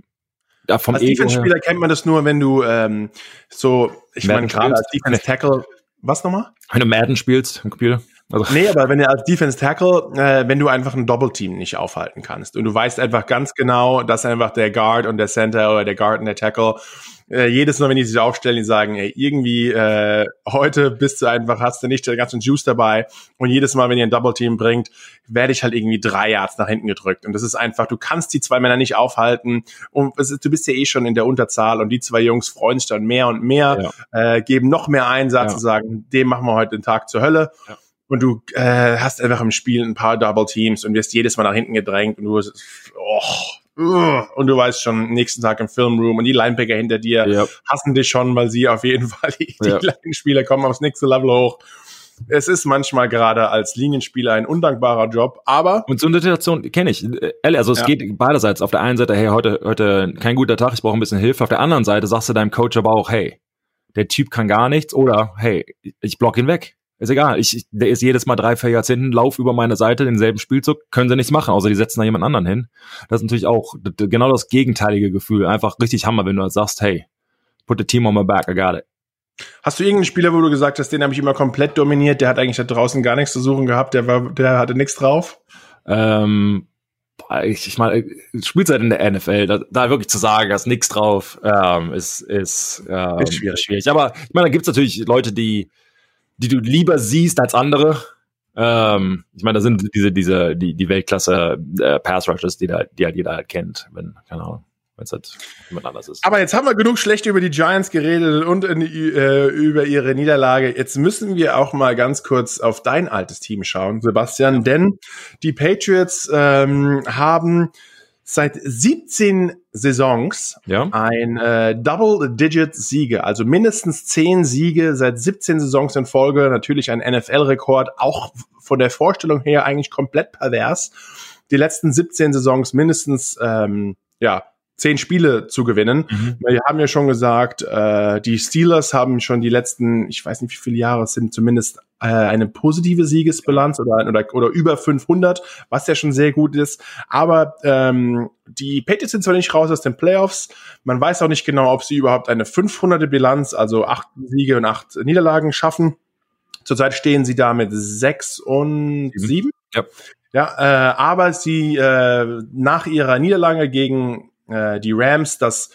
Speaker 1: ja, vom als Defense-Spieler kennt man das nur, wenn du ähm, so, ich meine, gerade als Defense-Tackle, was nochmal?
Speaker 2: Wenn du Madden spielst im Computer.
Speaker 1: Also. Nee, aber wenn du als Defense Tackle, äh, wenn du einfach ein Doppelteam nicht aufhalten kannst und du weißt einfach ganz genau, dass einfach der Guard und der Center oder der Guard und der Tackle äh, jedes Mal, wenn die sich aufstellen, die sagen, ey, irgendwie äh, heute bist du einfach, hast du nicht den ganzen Juice dabei und jedes Mal, wenn ihr ein Double Team bringt, werde ich halt irgendwie drei Yards nach hinten gedrückt und das ist einfach, du kannst die zwei Männer nicht aufhalten und ist, du bist ja eh schon in der Unterzahl und die zwei Jungs freuen sich dann mehr und mehr, ja. äh, geben noch mehr Einsatz ja. und sagen, dem machen wir heute den Tag zur Hölle. Ja und du äh, hast einfach im Spiel ein paar Double Teams und wirst jedes Mal nach hinten gedrängt und du oh, und du weißt schon, nächsten Tag im Filmroom und die Linebacker hinter dir yep. hassen dich schon, weil sie auf jeden [LAUGHS] Fall, die, die yep. Spieler kommen aufs nächste Level hoch. Es ist manchmal gerade als Linienspieler ein undankbarer Job, aber.
Speaker 2: Und so eine Situation kenne ich. Also es ja. geht beiderseits. Auf der einen Seite, hey, heute, heute kein guter Tag, ich brauche ein bisschen Hilfe. Auf der anderen Seite sagst du deinem Coach aber auch, hey, der Typ kann gar nichts oder hey, ich block ihn weg. Ist egal, ich, der ist jedes Mal drei, vier Jahrzehnten, lauf über meine Seite, denselben Spielzug, können sie nichts machen, außer die setzen da jemand anderen hin. Das ist natürlich auch genau das gegenteilige Gefühl. Einfach richtig Hammer, wenn du halt sagst, hey, put the team on my back, I got it.
Speaker 1: Hast du irgendeinen Spieler, wo du gesagt hast, den habe ich immer komplett dominiert, der hat eigentlich da draußen gar nichts zu suchen gehabt, der war, der hatte nichts drauf?
Speaker 2: Ähm, ich, ich meine, Spielzeit in der NFL, da, da wirklich zu sagen, da ist nichts drauf, ähm, ist, ist, ähm, ist schwierig. schwierig. Aber ich meine, da gibt's natürlich Leute, die die du lieber siehst als andere. Ähm, ich meine, da sind diese, diese, die, die Weltklasse äh, Pass Rushes, die da, die halt jeder halt kennt, wenn, keine Ahnung, wenn es halt
Speaker 1: jemand anders ist. Aber jetzt haben wir genug schlecht über die Giants geredet und in, äh, über ihre Niederlage. Jetzt müssen wir auch mal ganz kurz auf dein altes Team schauen, Sebastian, denn die Patriots ähm, haben seit 17 Saisons ja. ein äh, Double-Digit-Siege, also mindestens 10 Siege seit 17 Saisons in Folge, natürlich ein NFL-Rekord, auch von der Vorstellung her eigentlich komplett pervers. Die letzten 17 Saisons mindestens ähm, ja zehn Spiele zu gewinnen. Mhm. Wir haben ja schon gesagt, äh, die Steelers haben schon die letzten, ich weiß nicht wie viele Jahre es sind, zumindest äh, eine positive Siegesbilanz oder, oder, oder über 500, was ja schon sehr gut ist. Aber ähm, die Patriots sind zwar nicht raus aus den Playoffs, man weiß auch nicht genau, ob sie überhaupt eine 500er Bilanz, also acht Siege und acht Niederlagen schaffen. Zurzeit stehen sie da mit sechs und sieben. Ja. Ja, äh, aber sie äh, nach ihrer Niederlage gegen äh, die Rams, das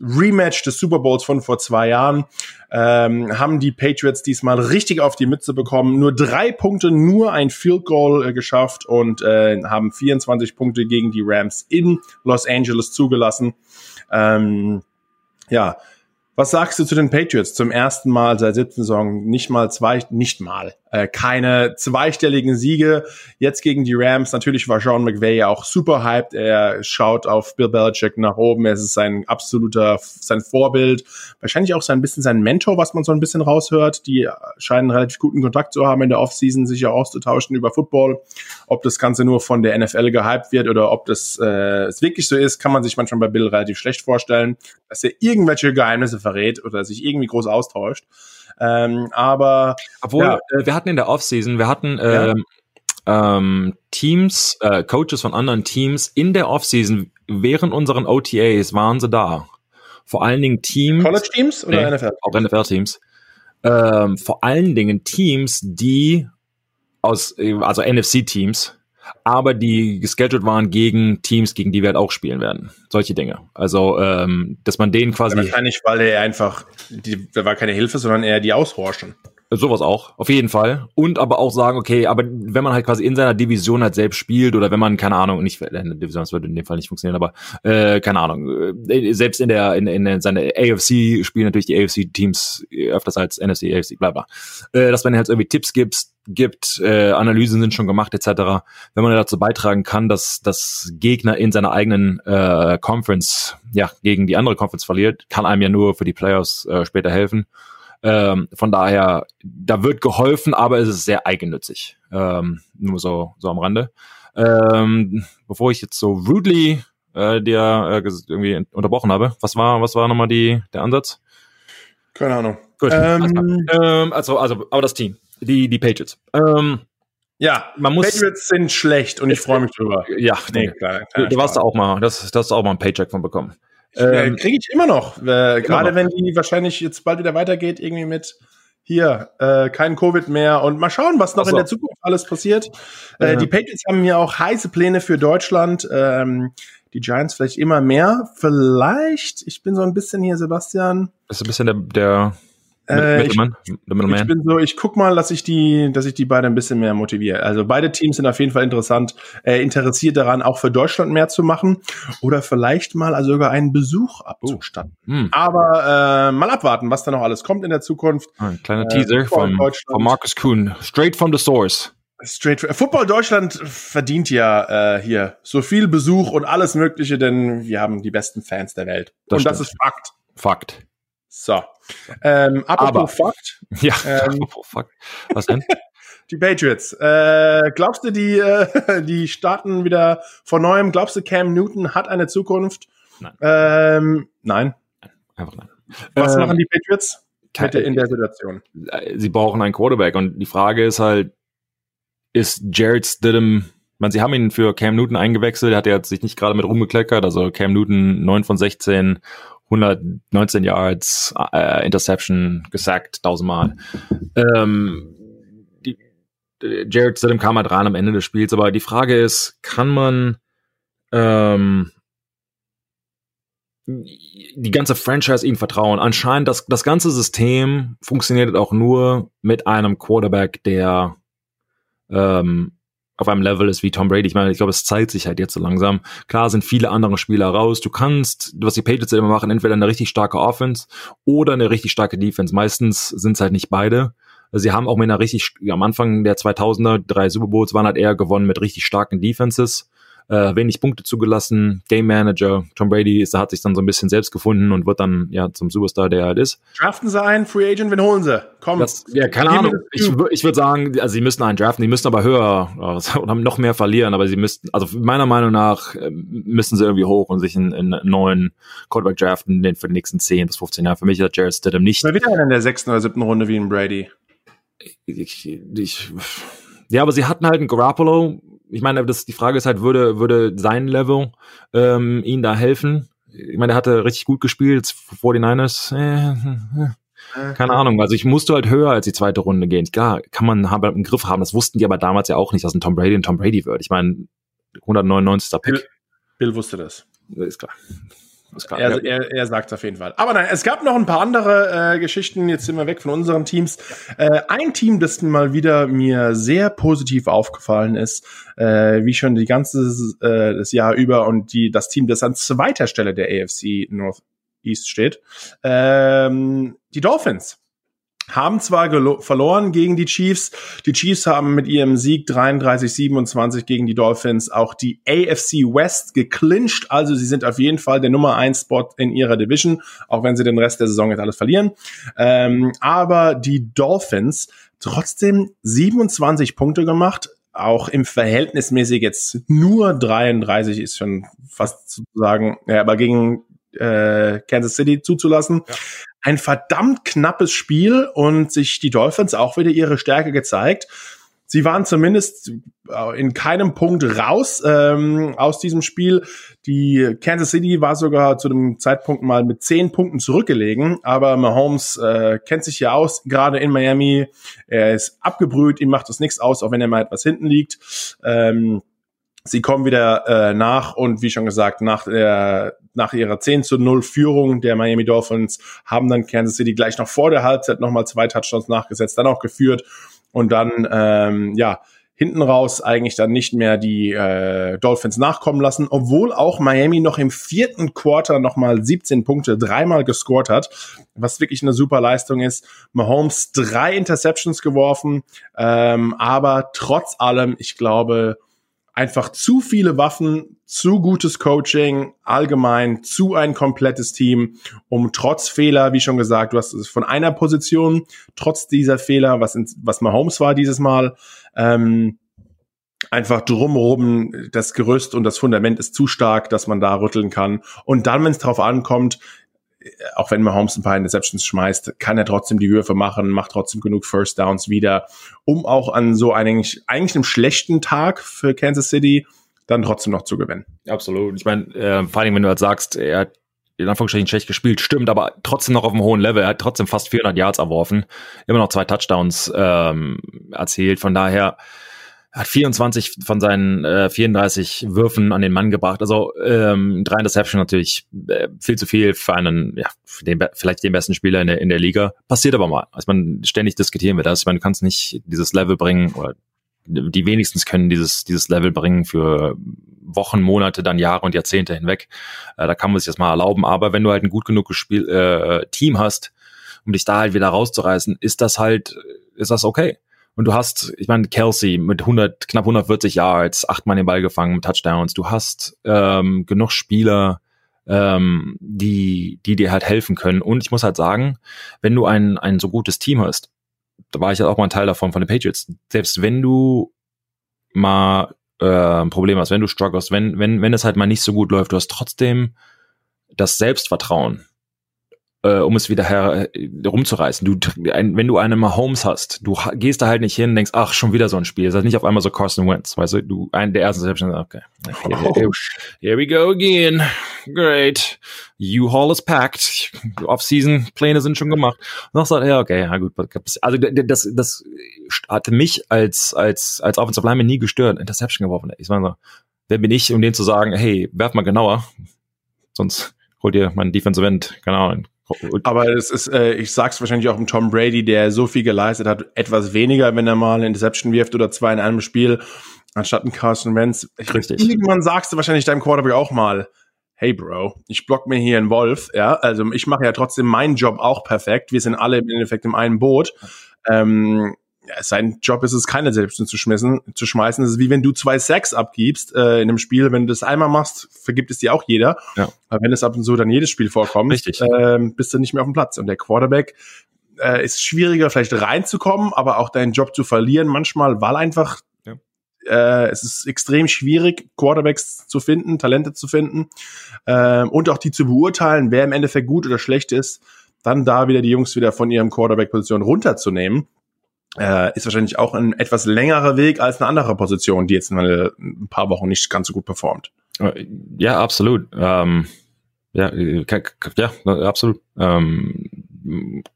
Speaker 1: Rematch des Super Bowls von vor zwei Jahren, ähm, haben die Patriots diesmal richtig auf die Mütze bekommen. Nur drei Punkte, nur ein Field Goal äh, geschafft und äh, haben 24 Punkte gegen die Rams in Los Angeles zugelassen. Ähm, ja, was sagst du zu den Patriots? Zum ersten Mal seit 17 Saison nicht mal zwei, nicht mal äh, keine zweistelligen Siege. Jetzt gegen die Rams. Natürlich war Sean McVay ja auch super hyped. Er schaut auf Bill Belichick nach oben. Es ist sein absoluter, sein Vorbild. Wahrscheinlich auch so ein bisschen sein Mentor, was man so ein bisschen raushört. Die scheinen relativ guten Kontakt zu haben in der Offseason, sich ja auszutauschen über Football. Ob das Ganze nur von der NFL gehypt wird oder ob das äh, es wirklich so ist, kann man sich manchmal bei Bill relativ schlecht vorstellen, dass er irgendwelche Geheimnisse verrät oder sich irgendwie groß austauscht. Ähm, aber
Speaker 2: obwohl ja. äh, wir hatten in der Offseason, wir hatten äh, ja. ähm, Teams, äh, Coaches von anderen Teams in der Offseason während unseren OTAs waren sie da vor allen Dingen Teams.
Speaker 1: College-Teams oder
Speaker 2: nee, NFL? Auch NFL-Teams. Ähm, vor allen Dingen Teams, die aus, also NFC-Teams, aber die gescheduled waren gegen Teams, gegen die wir halt auch spielen werden. Solche Dinge. Also, ähm, dass man denen quasi. Ja,
Speaker 1: wahrscheinlich, weil er einfach, die, da war keine Hilfe, sondern eher die Aushorchen.
Speaker 2: Sowas auch, auf jeden Fall. Und aber auch sagen, okay, aber wenn man halt quasi in seiner Division halt selbst spielt oder wenn man, keine Ahnung, nicht in der Division, das würde in dem Fall nicht funktionieren, aber äh, keine Ahnung, äh, selbst in der, in, in seiner AFC spielen natürlich die AFC-Teams öfters als NFC, AFC, bla bla. Äh, dass man halt irgendwie Tipps gibt, gibt, äh, Analysen sind schon gemacht, etc. Wenn man dazu beitragen kann, dass, dass Gegner in seiner eigenen äh, Conference, ja, gegen die andere Conference verliert, kann einem ja nur für die Playoffs äh, später helfen. Ähm, von daher, da wird geholfen, aber es ist sehr eigennützig. Ähm, nur so, so am Rande. Ähm, bevor ich jetzt so rudely äh, dir äh, irgendwie unterbrochen habe, was war, was war nochmal die, der Ansatz?
Speaker 1: Keine Ahnung.
Speaker 2: Gut. Ähm, ähm, also, also, aber das Team, die, die Patriots. Ähm,
Speaker 1: ja, man muss. Patriots sind schlecht und ich freue mich drüber.
Speaker 2: Ja, nee, klar, klar, du, du warst da auch mal, das, das hast du auch mal ein Paycheck von bekommen.
Speaker 1: Ähm, Kriege ich immer noch. Äh, Gerade wenn die wahrscheinlich jetzt bald wieder weitergeht, irgendwie mit hier, äh, kein Covid mehr und mal schauen, was noch so. in der Zukunft alles passiert. Äh, Die Patriots haben ja auch heiße Pläne für Deutschland. Ähm, die Giants vielleicht immer mehr. Vielleicht, ich bin so ein bisschen hier, Sebastian.
Speaker 2: Das ist ein bisschen der, der
Speaker 1: äh, ich, ich, bin so, ich guck mal, dass ich die, dass ich die beide ein bisschen mehr motiviere. Also beide Teams sind auf jeden Fall interessant, äh, interessiert daran, auch für Deutschland mehr zu machen oder vielleicht mal also sogar einen Besuch abzustatten. Oh. Hm. Aber äh, mal abwarten, was da noch alles kommt in der Zukunft.
Speaker 2: Ein kleiner Teaser äh, von, von Markus Kuhn, straight from the source.
Speaker 1: Straight Football Deutschland verdient ja äh, hier so viel Besuch und alles Mögliche, denn wir haben die besten Fans der Welt. Das und stimmt. das ist Fakt.
Speaker 2: Fakt.
Speaker 1: So. Ähm, apropos Aber, Fakt. [LAUGHS]
Speaker 2: Ja, ähm, apropos Fakt. Was denn? [LAUGHS]
Speaker 1: die Patriots. Äh, glaubst du, die, äh, [LAUGHS] die starten wieder von neuem? Glaubst du, Cam Newton hat eine Zukunft?
Speaker 2: Nein.
Speaker 1: Ähm, nein.
Speaker 2: Einfach nein.
Speaker 1: Was ähm, machen die Patriots bitte in der Situation?
Speaker 2: Äh, sie brauchen einen Quarterback und die Frage ist halt, ist Jared Stidham man, sie haben ihn für Cam Newton eingewechselt, hat er sich nicht gerade mit rumgekleckert, also Cam Newton 9 von 16, 119 Yards, äh, Interception gesackt, tausendmal. Ähm, die, Jared Stidham kam halt rein am Ende des Spiels, aber die Frage ist, kann man ähm, die ganze Franchise ihnen vertrauen? Anscheinend, das, das ganze System funktioniert auch nur mit einem Quarterback, der ähm, auf einem Level ist wie Tom Brady. Ich meine, ich glaube, es zeigt sich halt jetzt so langsam. Klar sind viele andere Spieler raus. Du kannst, was die Patriots immer machen, entweder eine richtig starke Offense oder eine richtig starke Defense. Meistens sind es halt nicht beide. Sie haben auch mit einer richtig, am Anfang der 2000er, drei Super Bowls waren halt eher gewonnen mit richtig starken Defenses äh, wenig Punkte zugelassen, Game Manager. Tom Brady ist, hat sich dann so ein bisschen selbst gefunden und wird dann ja zum Superstar, der er halt ist.
Speaker 1: Draften sie einen, Free Agent, wen holen sie? Komm.
Speaker 2: Das, ja, keine Ahnung. Ich, ich würde sagen, also sie müssen einen draften, die müssen aber höher äh, [LAUGHS] oder noch mehr verlieren, aber sie müssten, also meiner Meinung nach äh, müssen sie irgendwie hoch und sich einen, einen neuen Quarterback draften den für die nächsten 10 bis 15 Jahre. Für mich hat Jared Stidham nicht.
Speaker 1: Wer wieder in der sechsten oder siebten Runde wie ein Brady.
Speaker 2: Ich, ich, ja, aber sie hatten halt einen Garoppolo, ich meine, das, die Frage ist halt, würde, würde sein Level ähm, ihn da helfen? Ich meine, er hatte richtig gut gespielt vor den Niners. Äh, äh, keine Ahnung. Also ich musste halt höher als die zweite Runde gehen. Klar, kann man haben, im Griff haben. Das wussten die aber damals ja auch nicht, dass ein Tom Brady ein Tom Brady wird. Ich meine, 199. Pick.
Speaker 1: Bill, Bill wusste das.
Speaker 2: Ist klar.
Speaker 1: Klar, er, er, er sagt auf jeden Fall. Aber nein, es gab noch ein paar andere äh, Geschichten. Jetzt sind wir weg von unseren Teams. Äh, ein Team, das mal wieder mir sehr positiv aufgefallen ist, äh, wie schon die ganze äh, das Jahr über und die das Team, das an zweiter Stelle der AFC Northeast steht, ähm, die Dolphins haben zwar verloren gegen die Chiefs. Die Chiefs haben mit ihrem Sieg 33-27 gegen die Dolphins auch die AFC West geclincht. Also sie sind auf jeden Fall der Nummer 1 Spot in ihrer Division, auch wenn sie den Rest der Saison jetzt alles verlieren. Ähm, aber die Dolphins trotzdem 27 Punkte gemacht. Auch im Verhältnismäßig jetzt nur 33 ist schon fast sozusagen, ja, aber gegen äh, Kansas City zuzulassen. Ja ein verdammt knappes Spiel und sich die Dolphins auch wieder ihre Stärke gezeigt. sie waren zumindest äh, in keinem Punkt raus ähm, aus diesem Spiel. Die Kansas City war sogar zu dem Zeitpunkt mal mit zehn Punkten zurückgelegen, aber Mahomes äh, kennt sich ja aus, gerade in Miami. Er ist abgebrüht, ihm macht das nichts aus, auch wenn er mal etwas hinten liegt. Ähm, Sie kommen wieder äh, nach und wie schon gesagt, nach, der, nach ihrer 10 zu 0 Führung der Miami Dolphins haben dann Kansas City gleich noch vor der Halbzeit nochmal zwei Touchdowns nachgesetzt, dann auch geführt und dann, ähm, ja, hinten raus eigentlich dann nicht mehr die äh, Dolphins nachkommen lassen, obwohl auch Miami noch im vierten Quarter nochmal 17 Punkte dreimal gescored hat, was wirklich eine super Leistung ist. Mahomes drei Interceptions geworfen, ähm, aber trotz allem, ich glaube, einfach zu viele Waffen, zu gutes Coaching, allgemein zu ein komplettes Team, um trotz Fehler, wie schon gesagt, du hast es von einer Position, trotz dieser Fehler, was, in, was Mahomes war dieses Mal, ähm, einfach drumherum das Gerüst und das Fundament ist zu stark, dass man da rütteln kann. Und dann, wenn es drauf ankommt, auch wenn Mahomes ein paar Interceptions schmeißt, kann er trotzdem die Würfe machen, macht trotzdem genug First Downs wieder, um auch an so eigentlich, eigentlich einem schlechten Tag für Kansas City dann trotzdem noch zu gewinnen.
Speaker 2: Absolut. Ich meine, äh, vor allem, wenn du halt sagst, er hat in Anführungsstrichen schlecht gespielt, stimmt, aber trotzdem noch auf einem hohen Level. Er hat trotzdem fast 400 Yards erworfen, immer noch zwei Touchdowns ähm, erzielt. Von daher, hat 24 von seinen äh, 34 Würfen an den Mann gebracht. Also ähm, drei Interception natürlich äh, viel zu viel für einen, ja, für den, vielleicht den besten Spieler in der, in der Liga. Passiert aber mal. Also man ständig diskutieren wir das. Ich meine, du kannst nicht dieses Level bringen oder die wenigstens können dieses, dieses Level bringen für Wochen, Monate, dann Jahre und Jahrzehnte hinweg. Äh, da kann man sich das mal erlauben. Aber wenn du halt ein gut genug Spiel, äh, Team hast, um dich da halt wieder rauszureißen, ist das halt, ist das okay. Und du hast, ich meine, Kelsey mit 100, knapp 140 Yards, achtmal den Ball gefangen, Touchdowns. Du hast ähm, genug Spieler, ähm, die, die dir halt helfen können. Und ich muss halt sagen, wenn du ein, ein so gutes Team hast, da war ich halt auch mal ein Teil davon, von den Patriots, selbst wenn du mal äh, ein Problem hast, wenn du struggles, wenn, wenn, wenn es halt mal nicht so gut läuft, du hast trotzdem das Selbstvertrauen, äh, um es wieder her, äh, rumzureißen. Du, ein, wenn du eine Mahomes hast, du gehst da halt nicht hin und denkst, ach, schon wieder so ein Spiel. Das ist nicht auf einmal so Carson Wentz, weißt du, du, ein der ersten Reception, okay, here, here we go again. Great. U-Haul is packed. Off-Season-Pläne sind schon gemacht. Und dann sagt, ja, okay, ja gut. Also das, das hatte mich als, als, als Offensive Lineman nie gestört, Interception geworfen. Ich meine so, wer bin ich, um denen zu sagen, hey, werf mal genauer, sonst holt ihr meinen Defensive End, genau,
Speaker 1: aber es ist, äh, ich sag's wahrscheinlich auch im Tom Brady, der so viel geleistet hat, etwas weniger, wenn er mal eine Interception wirft oder zwei in einem Spiel, anstatt ein Carson Wentz. Ich, Richtig. Irgendwann sagst du wahrscheinlich deinem Quarterback auch mal, hey Bro, ich block mir hier einen Wolf, ja, also ich mache ja trotzdem meinen Job auch perfekt. Wir sind alle im Endeffekt im einen Boot. Ähm, ja, sein Job ist es, keine Selbst zu schmeißen. Zu schmeißen. Das ist wie wenn du zwei Sacks abgibst äh, in einem Spiel. Wenn du das einmal machst, vergibt es dir auch jeder. Ja. Aber wenn es ab und zu dann jedes Spiel vorkommt, Richtig. Äh, bist du nicht mehr auf dem Platz. Und der Quarterback äh, ist schwieriger, vielleicht reinzukommen, aber auch deinen Job zu verlieren manchmal, weil einfach ja. äh, es ist extrem schwierig, Quarterbacks zu finden, Talente zu finden äh, und auch die zu beurteilen, wer im Endeffekt gut oder schlecht ist. Dann da wieder die Jungs wieder von ihrem Quarterback-Position runterzunehmen äh, ist wahrscheinlich auch ein etwas längerer Weg als eine andere Position, die jetzt mal ein paar Wochen nicht ganz so gut performt.
Speaker 2: Äh, ja, absolut. Ähm, ja, äh, ja, absolut. Ähm,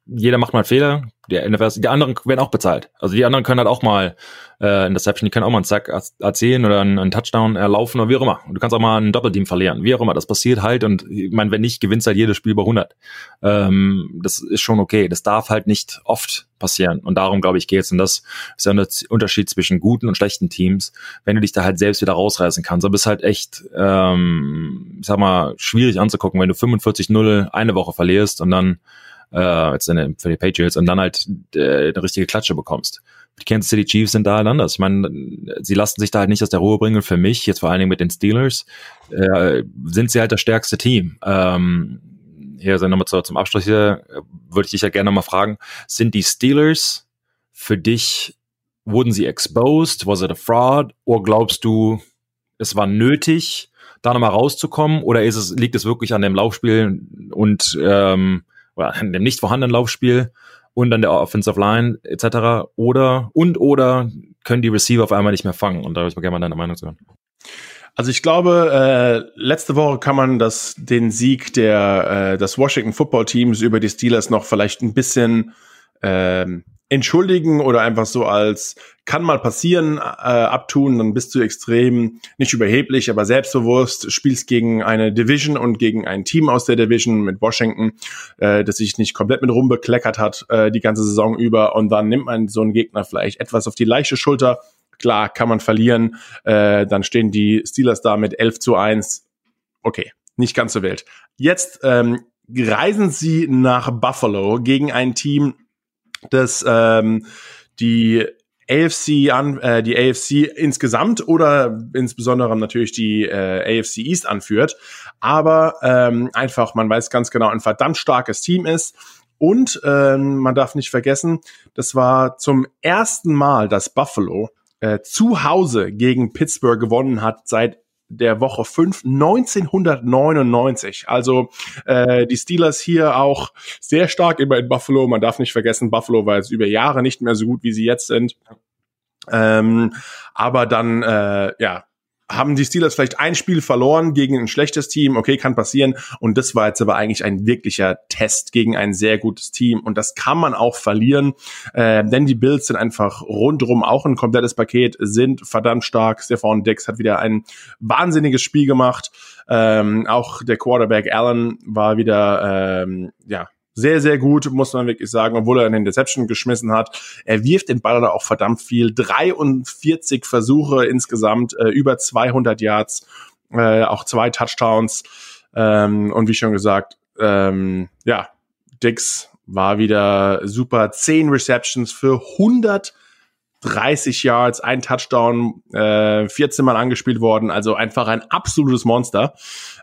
Speaker 2: jeder macht mal Fehler. Die, die anderen werden auch bezahlt. Also die anderen können halt auch mal äh, Interception, die können auch mal einen Zack erzählen oder einen, einen Touchdown erlaufen oder wie auch immer. Und du kannst auch mal ein Doppelteam verlieren, wie auch immer. Das passiert halt und ich meine, wenn nicht, gewinnst halt jedes Spiel über 100. Ähm, das ist schon okay. Das darf halt nicht oft passieren und darum, glaube ich, geht's. Und das ist ja ein Unterschied zwischen guten und schlechten Teams. Wenn du dich da halt selbst wieder rausreißen kannst, aber ist halt echt, ähm, ich sag mal, schwierig anzugucken, wenn du 45-0 eine Woche verlierst und dann äh, jetzt in, für die Patriots und dann halt äh, eine richtige Klatsche bekommst die Kansas City Chiefs sind da halt anders. Ich meine, sie lassen sich da halt nicht aus der Ruhe bringen. für mich, jetzt vor allen Dingen mit den Steelers, äh, sind sie halt das stärkste Team. Ähm, hier sind nochmal zum Abschluss hier, würde ich dich ja gerne nochmal fragen, sind die Steelers für dich, wurden sie exposed? Was it a fraud? Oder glaubst du, es war nötig, da nochmal rauszukommen? Oder ist es, liegt es wirklich an dem Laufspiel und ähm, oder an dem nicht vorhandenen Laufspiel? und an der Offensive Line etc. Oder und oder können die Receiver auf einmal nicht mehr fangen. Und da würde ich mal gerne mal deine Meinung zu hören.
Speaker 1: Also ich glaube, äh, letzte Woche kann man das den Sieg der äh, des Washington Football Teams über die Steelers noch vielleicht ein bisschen ähm, entschuldigen oder einfach so als kann mal passieren äh, abtun, dann bist du extrem nicht überheblich, aber selbstbewusst, spielst gegen eine Division und gegen ein Team aus der Division mit Washington, äh, das sich nicht komplett mit rumbekleckert hat äh, die ganze Saison über und dann nimmt man so einen Gegner vielleicht etwas auf die leichte Schulter. Klar, kann man verlieren, äh, dann stehen die Steelers da mit 11 zu 1. Okay, nicht ganz so wild. Jetzt ähm, reisen sie nach Buffalo gegen ein Team, dass ähm, die AFC an, äh, die AFC insgesamt oder insbesondere natürlich die äh, AFC East anführt, aber ähm, einfach man weiß ganz genau ein verdammt starkes Team ist und ähm, man darf nicht vergessen, das war zum ersten Mal, dass Buffalo äh, zu Hause gegen Pittsburgh gewonnen hat seit der Woche 5 1999. Also äh, die Steelers hier auch sehr stark immer in Buffalo. Man darf nicht vergessen, Buffalo war jetzt über Jahre nicht mehr so gut, wie sie jetzt sind. Ähm, aber dann, äh, ja, haben die Steelers vielleicht ein Spiel verloren gegen ein schlechtes Team, okay, kann passieren. Und das war jetzt aber eigentlich ein wirklicher Test gegen ein sehr gutes Team. Und das kann man auch verlieren, äh, denn die Bills sind einfach rundrum auch ein komplettes Paket, sind verdammt stark. Stefan Dix hat wieder ein wahnsinniges Spiel gemacht. Ähm, auch der Quarterback Allen war wieder, ähm, ja, sehr, sehr gut, muss man wirklich sagen, obwohl er einen Deception geschmissen hat. Er wirft den Ball auch verdammt viel. 43 Versuche insgesamt, äh, über 200 Yards, äh, auch zwei Touchdowns. Ähm, und wie schon gesagt, ähm, ja, Dix war wieder super. 10 Receptions für 130 Yards, ein Touchdown, äh, 14 Mal angespielt worden. Also einfach ein absolutes Monster.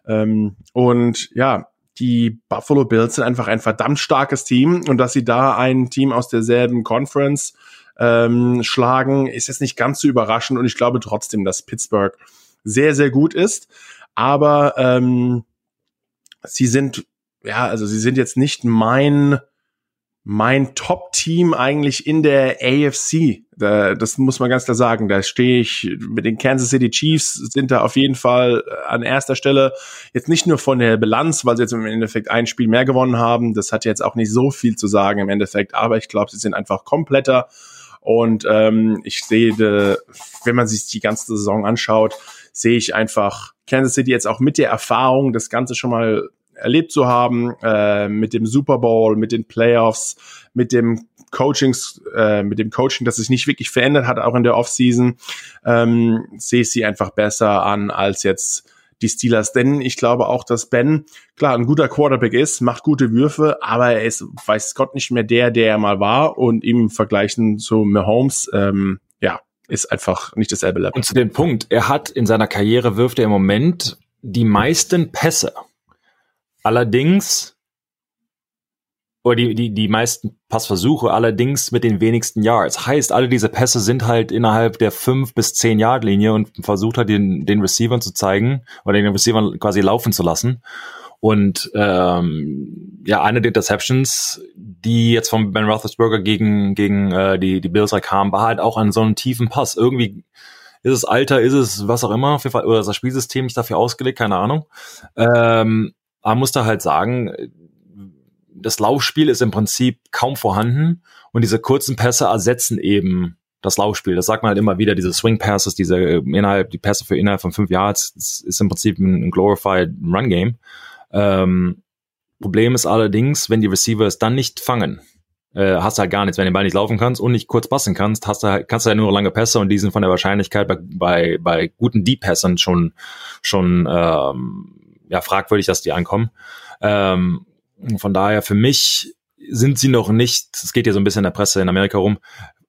Speaker 1: Ähm, und ja, die Buffalo Bills sind einfach ein verdammt starkes Team und dass sie da ein Team aus derselben Conference ähm, schlagen, ist jetzt nicht ganz so überraschend und ich glaube trotzdem, dass Pittsburgh sehr, sehr gut ist. Aber ähm, sie sind, ja, also sie sind jetzt nicht mein mein Top-Team eigentlich in der AFC. Da, das muss man ganz klar sagen. Da stehe ich mit den Kansas City Chiefs sind da auf jeden Fall äh, an erster Stelle. Jetzt nicht nur von der Bilanz, weil sie jetzt im Endeffekt ein Spiel mehr gewonnen haben. Das hat jetzt auch nicht so viel zu sagen im Endeffekt. Aber ich glaube, sie sind einfach kompletter. Und ähm, ich sehe, wenn man sich die ganze Saison anschaut, sehe ich einfach Kansas City jetzt auch mit der Erfahrung, das Ganze schon mal erlebt zu haben, äh, mit dem Super Bowl, mit den Playoffs, mit dem Coachings, äh, mit dem Coaching, das sich nicht wirklich verändert hat, auch in der Offseason, ähm, sehe ich sie einfach besser an als jetzt die Steelers. Denn ich glaube auch, dass Ben, klar, ein guter Quarterback ist, macht gute Würfe, aber er ist, weiß Gott, nicht mehr der, der er mal war. Und im Vergleichen zu Mahomes, ähm, ja, ist einfach nicht dasselbe Level.
Speaker 2: Und zu dem Punkt, er hat in seiner Karriere wirft er im Moment die meisten Pässe Allerdings, oder die, die, die meisten Passversuche, allerdings mit den wenigsten Yards. Heißt, alle diese Pässe sind halt innerhalb der fünf bis zehn Yard Linie und versucht halt den, den Receivern zu zeigen oder den Receivern quasi laufen zu lassen. Und ähm, ja, eine der Interceptions, die jetzt von Ben Roethlisberger gegen gegen äh, die die Bills halt kam, war halt auch an so einem tiefen Pass. Irgendwie ist es Alter, ist es was auch immer, auf jeden Fall, oder das Spielsystem nicht dafür ausgelegt, keine Ahnung. Ähm, man muss da halt sagen, das Laufspiel ist im Prinzip kaum vorhanden und diese kurzen Pässe ersetzen eben das Laufspiel. Das sagt man halt immer wieder, diese Swing Passes, diese äh, innerhalb, die Pässe für innerhalb von fünf Yards, ist im Prinzip ein, glorified Run Game. Ähm, Problem ist allerdings, wenn die Receiver es dann nicht fangen, äh, hast du halt gar nichts. Wenn du den Ball nicht laufen kannst und nicht kurz passen kannst, hast du halt, kannst du halt nur lange Pässe und die sind von der Wahrscheinlichkeit bei, bei, bei guten Deep-Passern schon, schon ähm, ja, fragwürdig, dass die ankommen. Ähm, von daher, für mich sind sie noch nicht, es geht ja so ein bisschen in der Presse in Amerika rum,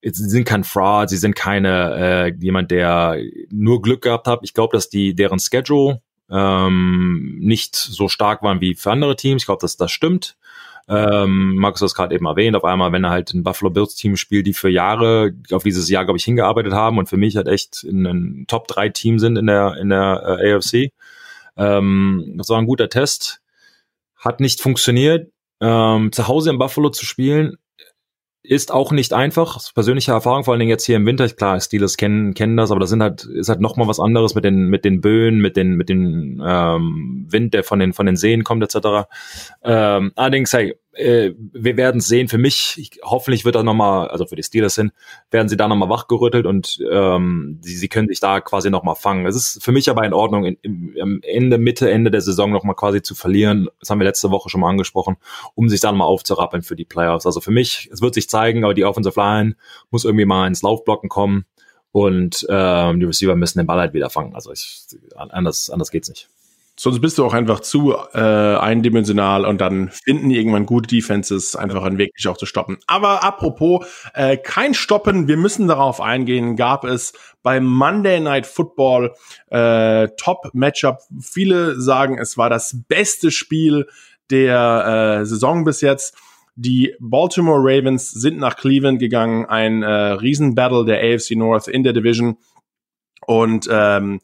Speaker 2: sie sind kein Fraud, sie sind keine äh, jemand, der nur Glück gehabt hat. Ich glaube, dass die deren Schedule ähm, nicht so stark waren wie für andere Teams. Ich glaube, dass das stimmt. Ähm, Markus hat es gerade eben erwähnt, auf einmal, wenn er halt ein Buffalo Bills Team spielt, die für Jahre auf dieses Jahr, glaube ich, hingearbeitet haben und für mich halt echt in ein Top 3 Team sind in der, in der äh, AFC. Ähm, das war ein guter Test. Hat nicht funktioniert. Ähm, zu Hause in Buffalo zu spielen, ist auch nicht einfach. Persönliche Erfahrung, vor allen Dingen jetzt hier im Winter. Klar, Steelers kennen, kennen das, aber das sind halt, ist halt noch mal was anderes mit den, mit den Böen, mit den, mit den ähm, Wind, der von den, von den Seen kommt, etc. Ähm, allerdings, hey, äh, wir werden sehen. Für mich, ich, hoffentlich wird er nochmal, also für die Steelers hin, werden sie da nochmal wachgerüttelt und ähm, sie, sie können sich da quasi nochmal fangen. Es ist für mich aber in Ordnung, in, am Ende, Mitte, Ende der Saison nochmal quasi zu verlieren. Das haben wir letzte Woche schon mal angesprochen, um sich dann mal aufzurappeln für die Playoffs. Also für mich, es wird sich zeigen, aber die Offensive Line muss irgendwie mal ins Laufblocken kommen und ähm, die Receiver müssen den Ball halt wieder fangen. Also ich, anders, anders geht's nicht.
Speaker 1: Sonst bist du auch einfach zu äh, eindimensional und dann finden irgendwann gute Defenses einfach einen Weg, dich auch zu stoppen. Aber apropos, äh, kein Stoppen, wir müssen darauf eingehen, gab es beim Monday Night Football äh, Top-Matchup. Viele sagen, es war das beste Spiel der äh, Saison bis jetzt. Die Baltimore Ravens sind nach Cleveland gegangen, ein äh, Riesenbattle der AFC North in der Division. Und ähm,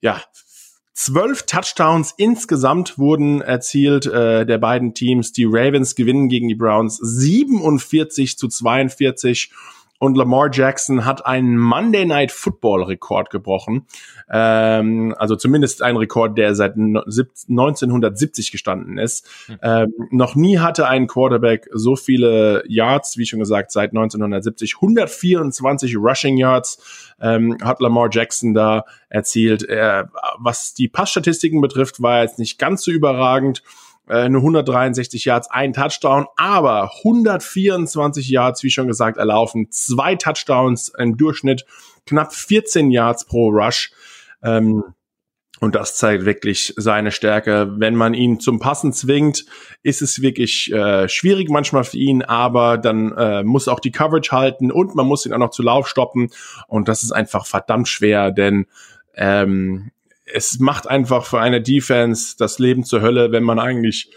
Speaker 1: ja, Zwölf Touchdowns insgesamt wurden erzielt äh, der beiden Teams. Die Ravens gewinnen gegen die Browns 47 zu 42 und Lamar Jackson hat einen Monday Night Football Rekord gebrochen. Ähm, also zumindest ein Rekord, der seit 1970 gestanden ist. Mhm. Ähm, noch nie hatte ein Quarterback so viele Yards, wie schon gesagt, seit 1970. 124 Rushing Yards ähm, hat Lamar Jackson da erzielt. Äh, was die Passstatistiken betrifft, war er jetzt nicht ganz so überragend äh, nur 163 Yards, ein Touchdown, aber 124 Yards, wie schon gesagt, erlaufen, zwei Touchdowns im Durchschnitt, knapp 14 Yards pro Rush. Ähm, und das zeigt wirklich seine Stärke. Wenn man ihn zum Passen zwingt, ist es wirklich äh, schwierig manchmal für ihn, aber dann äh, muss auch die Coverage halten und man muss ihn auch noch zu Lauf stoppen. Und das ist einfach verdammt schwer, denn ähm, es macht einfach für eine Defense das Leben zur Hölle, wenn man eigentlich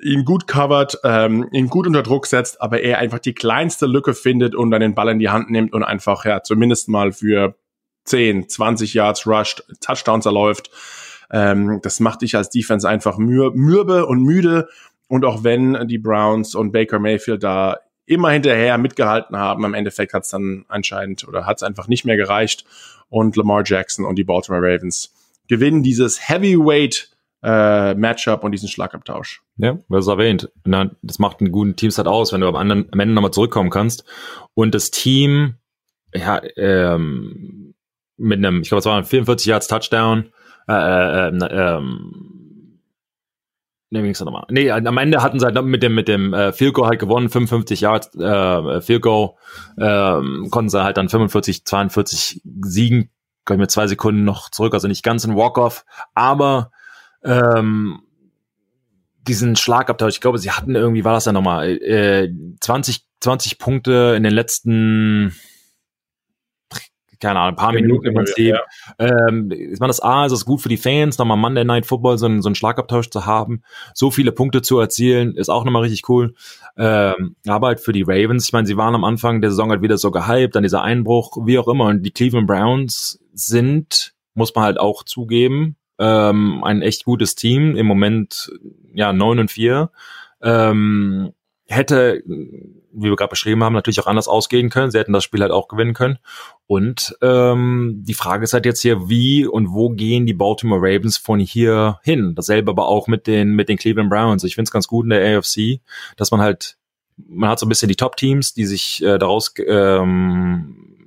Speaker 1: ihn gut covert, ähm, ihn gut unter Druck setzt, aber er einfach die kleinste Lücke findet und dann den Ball in die Hand nimmt und einfach ja zumindest mal für 10, 20 Yards rusht, Touchdowns erläuft. Ähm, das macht dich als Defense einfach mür mürbe und müde. Und auch wenn die Browns und Baker Mayfield da immer hinterher mitgehalten haben, im Endeffekt hat es dann anscheinend oder hat es einfach nicht mehr gereicht. Und Lamar Jackson und die Baltimore Ravens gewinnen dieses Heavyweight äh, Matchup und diesen Schlagabtausch.
Speaker 2: Ja, was erwähnt. Na, das macht einen guten Teamset aus, wenn du am, anderen, am Ende nochmal zurückkommen kannst. Und das Team, ja, ähm, mit einem, ich glaube, es war ein 44 Yards Touchdown, äh, äh, äh, ähm, Nee, nochmal? Nee, am Ende hatten sie halt mit dem, mit dem äh, Field Goal halt gewonnen, 55 Yards äh, Field Goal, ähm, konnten sie halt dann 45, 42 siegen, ich mir zwei Sekunden noch zurück, also nicht ganz ein Walk-Off, aber ähm, diesen Schlagabtausch, ich glaube, sie hatten irgendwie, war das ja nochmal, äh, 20, 20 Punkte in den letzten, keine Ahnung, ein paar Minuten im Prinzip. Ja. Ähm, ich meine, das A, ist es gut für die Fans, nochmal Monday Night Football, so einen, so einen Schlagabtausch zu haben, so viele Punkte zu erzielen, ist auch nochmal richtig cool. Ähm, aber halt für die Ravens, ich meine, sie waren am Anfang der Saison halt wieder so gehypt, dann dieser Einbruch, wie auch immer, und die Cleveland Browns sind, muss man halt auch zugeben, ähm, ein echt gutes Team. Im Moment ja neun und vier. Ähm, hätte, wie wir gerade beschrieben haben, natürlich auch anders ausgehen können. Sie hätten das Spiel halt auch gewinnen können. Und ähm, die Frage ist halt jetzt hier, wie und wo gehen die Baltimore Ravens von hier hin? Dasselbe aber auch mit den mit den Cleveland Browns. Ich finde es ganz gut in der AFC, dass man halt man hat so ein bisschen die Top-Teams, die sich äh, daraus ähm,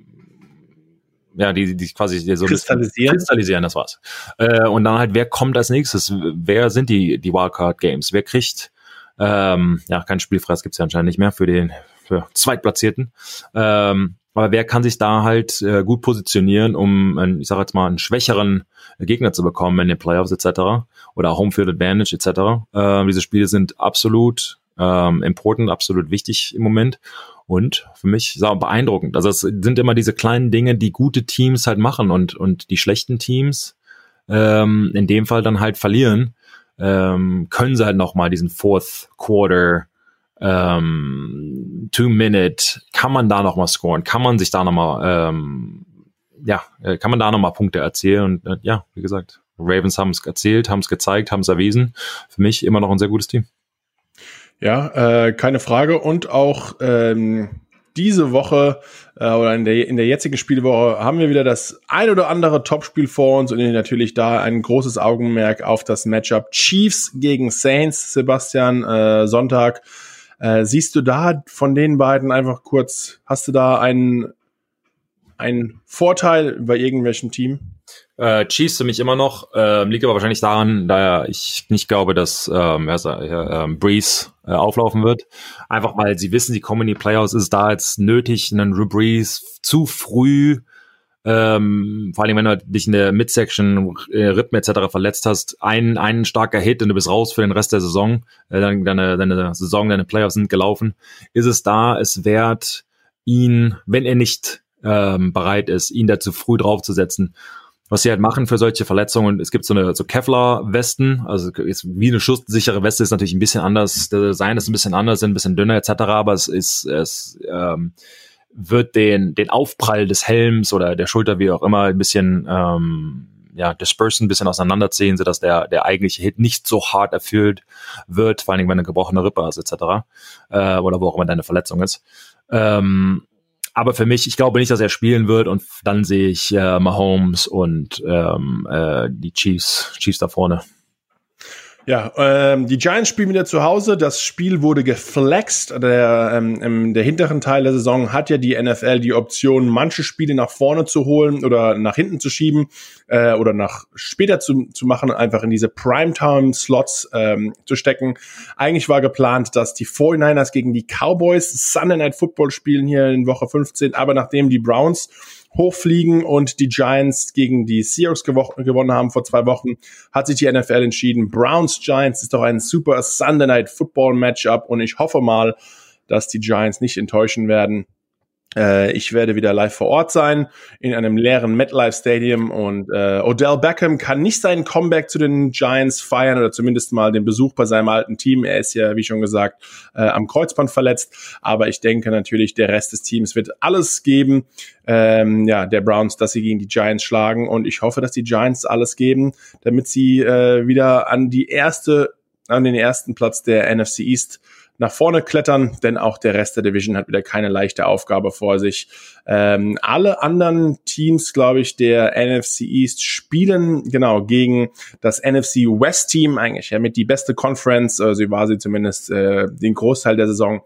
Speaker 2: ja, die, die quasi so
Speaker 1: kristallisieren.
Speaker 2: kristallisieren, das war's. Äh, und dann halt, wer kommt als nächstes? Wer sind die, die Wildcard-Games? Wer kriegt, ähm, ja, kein Spielfress gibt's ja anscheinend nicht mehr für den, für Zweitplatzierten. Ähm, aber wer kann sich da halt äh, gut positionieren, um, einen, ich sage jetzt mal, einen schwächeren Gegner zu bekommen in den Playoffs etc. oder Homefield Advantage etc. Äh, diese Spiele sind absolut ähm, important, absolut wichtig im Moment und für mich auch beeindruckend. Also es sind immer diese kleinen Dinge, die gute Teams halt machen und, und die schlechten Teams ähm, in dem Fall dann halt verlieren, ähm, können sie halt nochmal diesen Fourth Quarter ähm, Two-Minute, kann man da nochmal scoren, kann man sich da nochmal, ähm, ja, äh, kann man da nochmal Punkte erzielen und äh, ja, wie gesagt, Ravens haben es erzählt, haben es gezeigt, haben es erwiesen. Für mich immer noch ein sehr gutes Team.
Speaker 1: Ja, äh, keine Frage. Und auch ähm, diese Woche äh, oder in der, in der jetzigen Spielwoche haben wir wieder das ein oder andere Topspiel vor uns und natürlich da ein großes Augenmerk auf das Matchup Chiefs gegen Saints, Sebastian, äh, Sonntag. Äh, siehst du da von den beiden einfach kurz, hast du da einen, einen Vorteil bei irgendwelchem Team?
Speaker 2: Äh, Chiefs für mich immer noch, äh, liegt aber wahrscheinlich daran, da ich nicht glaube, dass ähm, äh, äh, Breeze äh, auflaufen wird. Einfach weil sie wissen, die kommen in die Playoffs, ist da jetzt nötig, einen Breeze zu früh, ähm, vor allem wenn du dich in der Midsection, äh, Rippen etc. verletzt hast, ein, ein starker Hit und du bist raus für den Rest der Saison, äh, deine, deine Saison, deine Playoffs sind gelaufen, ist es da es wert, ihn, wenn er nicht ähm, bereit ist, ihn da zu früh draufzusetzen was sie halt machen für solche Verletzungen. Es gibt so eine so Kevlar-Westen, also ist wie eine schusssichere Weste ist natürlich ein bisschen anders. Der Design ist ein bisschen anders, ein bisschen dünner etc. Aber es ist es ähm, wird den den Aufprall des Helms oder der Schulter wie auch immer ein bisschen ähm, ja, dispersen, ein bisschen auseinanderziehen, sodass der, der eigentliche Hit nicht so hart erfüllt wird, vor allem wenn eine gebrochene Rippe hast, etc. Äh, oder wo auch immer deine Verletzung ist. Ähm, aber für mich, ich glaube nicht, dass er spielen wird und dann sehe ich äh, Mahomes und ähm, äh, die Chiefs, Chiefs da vorne.
Speaker 1: Ja, ähm, die Giants spielen wieder zu Hause. Das Spiel wurde geflext. Der, ähm, der hinteren Teil der Saison hat ja die NFL die Option, manche Spiele nach vorne zu holen oder nach hinten zu schieben äh, oder nach später zu, zu machen, einfach in diese Primetime-Slots ähm, zu stecken. Eigentlich war geplant, dass die 49ers gegen die Cowboys Sunday Night Football spielen hier in Woche 15, aber nachdem die Browns hochfliegen und die Giants gegen die Seahawks gewonnen haben vor zwei Wochen, hat sich die NFL entschieden. Browns Giants ist doch ein super Sunday Night Football Matchup und ich hoffe mal, dass die Giants nicht enttäuschen werden. Äh, ich werde wieder live vor Ort sein in einem leeren MetLife Stadium und äh, Odell Beckham kann nicht seinen Comeback zu den Giants feiern oder zumindest mal den Besuch bei seinem alten Team. Er ist ja, wie schon gesagt, äh, am Kreuzband verletzt. Aber ich denke natürlich, der Rest des Teams wird alles geben, ähm, ja, der Browns, dass sie gegen die Giants schlagen. Und ich hoffe, dass die Giants alles geben, damit sie äh, wieder an die erste, an den ersten Platz der NFC East nach vorne klettern, denn auch der Rest der Division hat wieder keine leichte Aufgabe vor sich. Ähm, alle anderen Teams, glaube ich, der NFC East spielen genau gegen das NFC West Team eigentlich ja mit die beste Conference. Äh, sie war sie zumindest äh, den Großteil der Saison.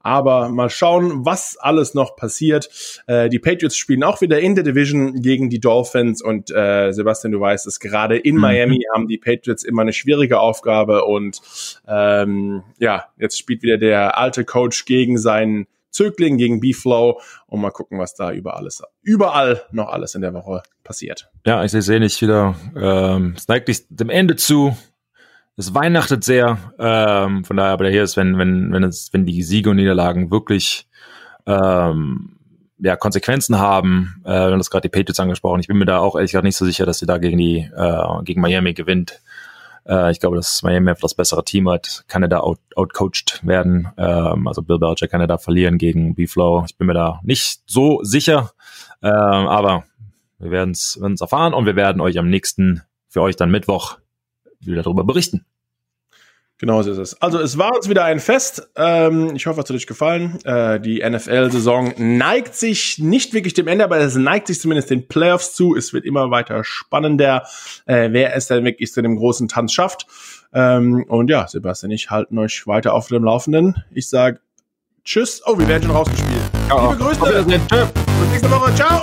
Speaker 1: Aber mal schauen, was alles noch passiert. Äh, die Patriots spielen auch wieder in der Division gegen die Dolphins und äh, Sebastian, du weißt es, gerade in mhm. Miami haben die Patriots immer eine schwierige Aufgabe und ähm, ja, jetzt spielt wieder der alte Coach gegen seinen Zögling, gegen B-Flow und mal gucken, was da über alles, überall noch alles in der Woche passiert.
Speaker 2: Ja, ich sehe nicht wieder, ähm, es neigt sich dem Ende zu es weihnachtet sehr. Ähm, von daher, aber hier ist, wenn, wenn, wenn es, wenn die Siege und Niederlagen wirklich ähm, ja, Konsequenzen haben, äh, haben das gerade die Patriots angesprochen. Ich bin mir da auch ehrlich gesagt nicht so sicher, dass sie da gegen die äh, gegen Miami gewinnt. Äh, ich glaube, dass Miami einfach das bessere Team hat, kann er da out, outcoached werden. Ähm, also Bill Belichick kann er da verlieren gegen B-Flow. Ich bin mir da nicht so sicher, ähm, aber wir werden es erfahren und wir werden euch am nächsten für euch dann Mittwoch wieder darüber berichten.
Speaker 1: Genau so ist es. Also es war uns wieder ein Fest. Ähm, ich hoffe, es hat euch gefallen. Äh, die NFL-Saison neigt sich nicht wirklich dem Ende, aber es neigt sich zumindest den Playoffs zu. Es wird immer weiter spannender, äh, wer es denn wirklich zu dem großen Tanz schafft. Ähm, und ja, Sebastian, ich halten euch weiter auf dem Laufenden. Ich sage Tschüss. Oh, wir werden schon rausgespielt.
Speaker 2: Ja, Liebe Grüße. Bis nächste Woche. Ciao.